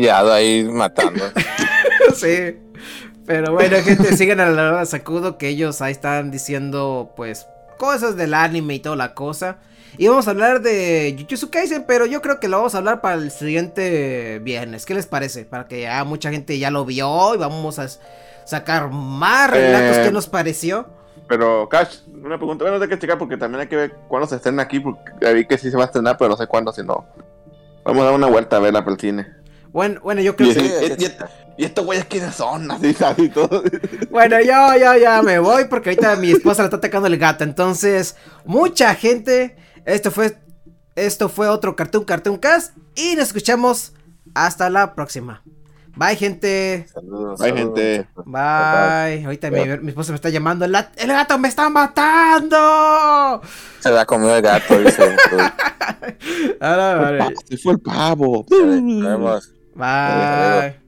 Yado ahí matando. sí. Pero bueno, gente, sigan a la hora de sacudo que ellos ahí están diciendo, pues, cosas del anime y toda la cosa. Íbamos a hablar de Jujutsu Kaisen, pero yo creo que lo vamos a hablar para el siguiente viernes. ¿Qué les parece? Para que ya mucha gente ya lo vio y vamos a sacar más relatos Eh, que nos pareció. Pero, Cash, una pregunta. Bueno, hay que checar porque también hay que ver cuándo se estrena aquí. Porque vi que sí se va a estrenar, pero no sé cuándo, si no. Vamos a dar una vuelta a verla para el cine. Bueno, bueno, yo creo Y, que... y- y- y estos güeyes quiénes son, así, así todo. Bueno, yo, yo, ya me voy porque ahorita mi esposa le está atacando el gato. Entonces, mucha gente. Esto fue. Esto fue otro Cartoon Cartoon Cast. Y nos escuchamos hasta la próxima. Bye, gente. Saludos. Saludos, gente. Bye. Ahorita mi, mi esposa me está llamando. El, el gato me está matando. Se la comió el gato, dice. A la madre. Se fue el pavo. Vemos. Bye.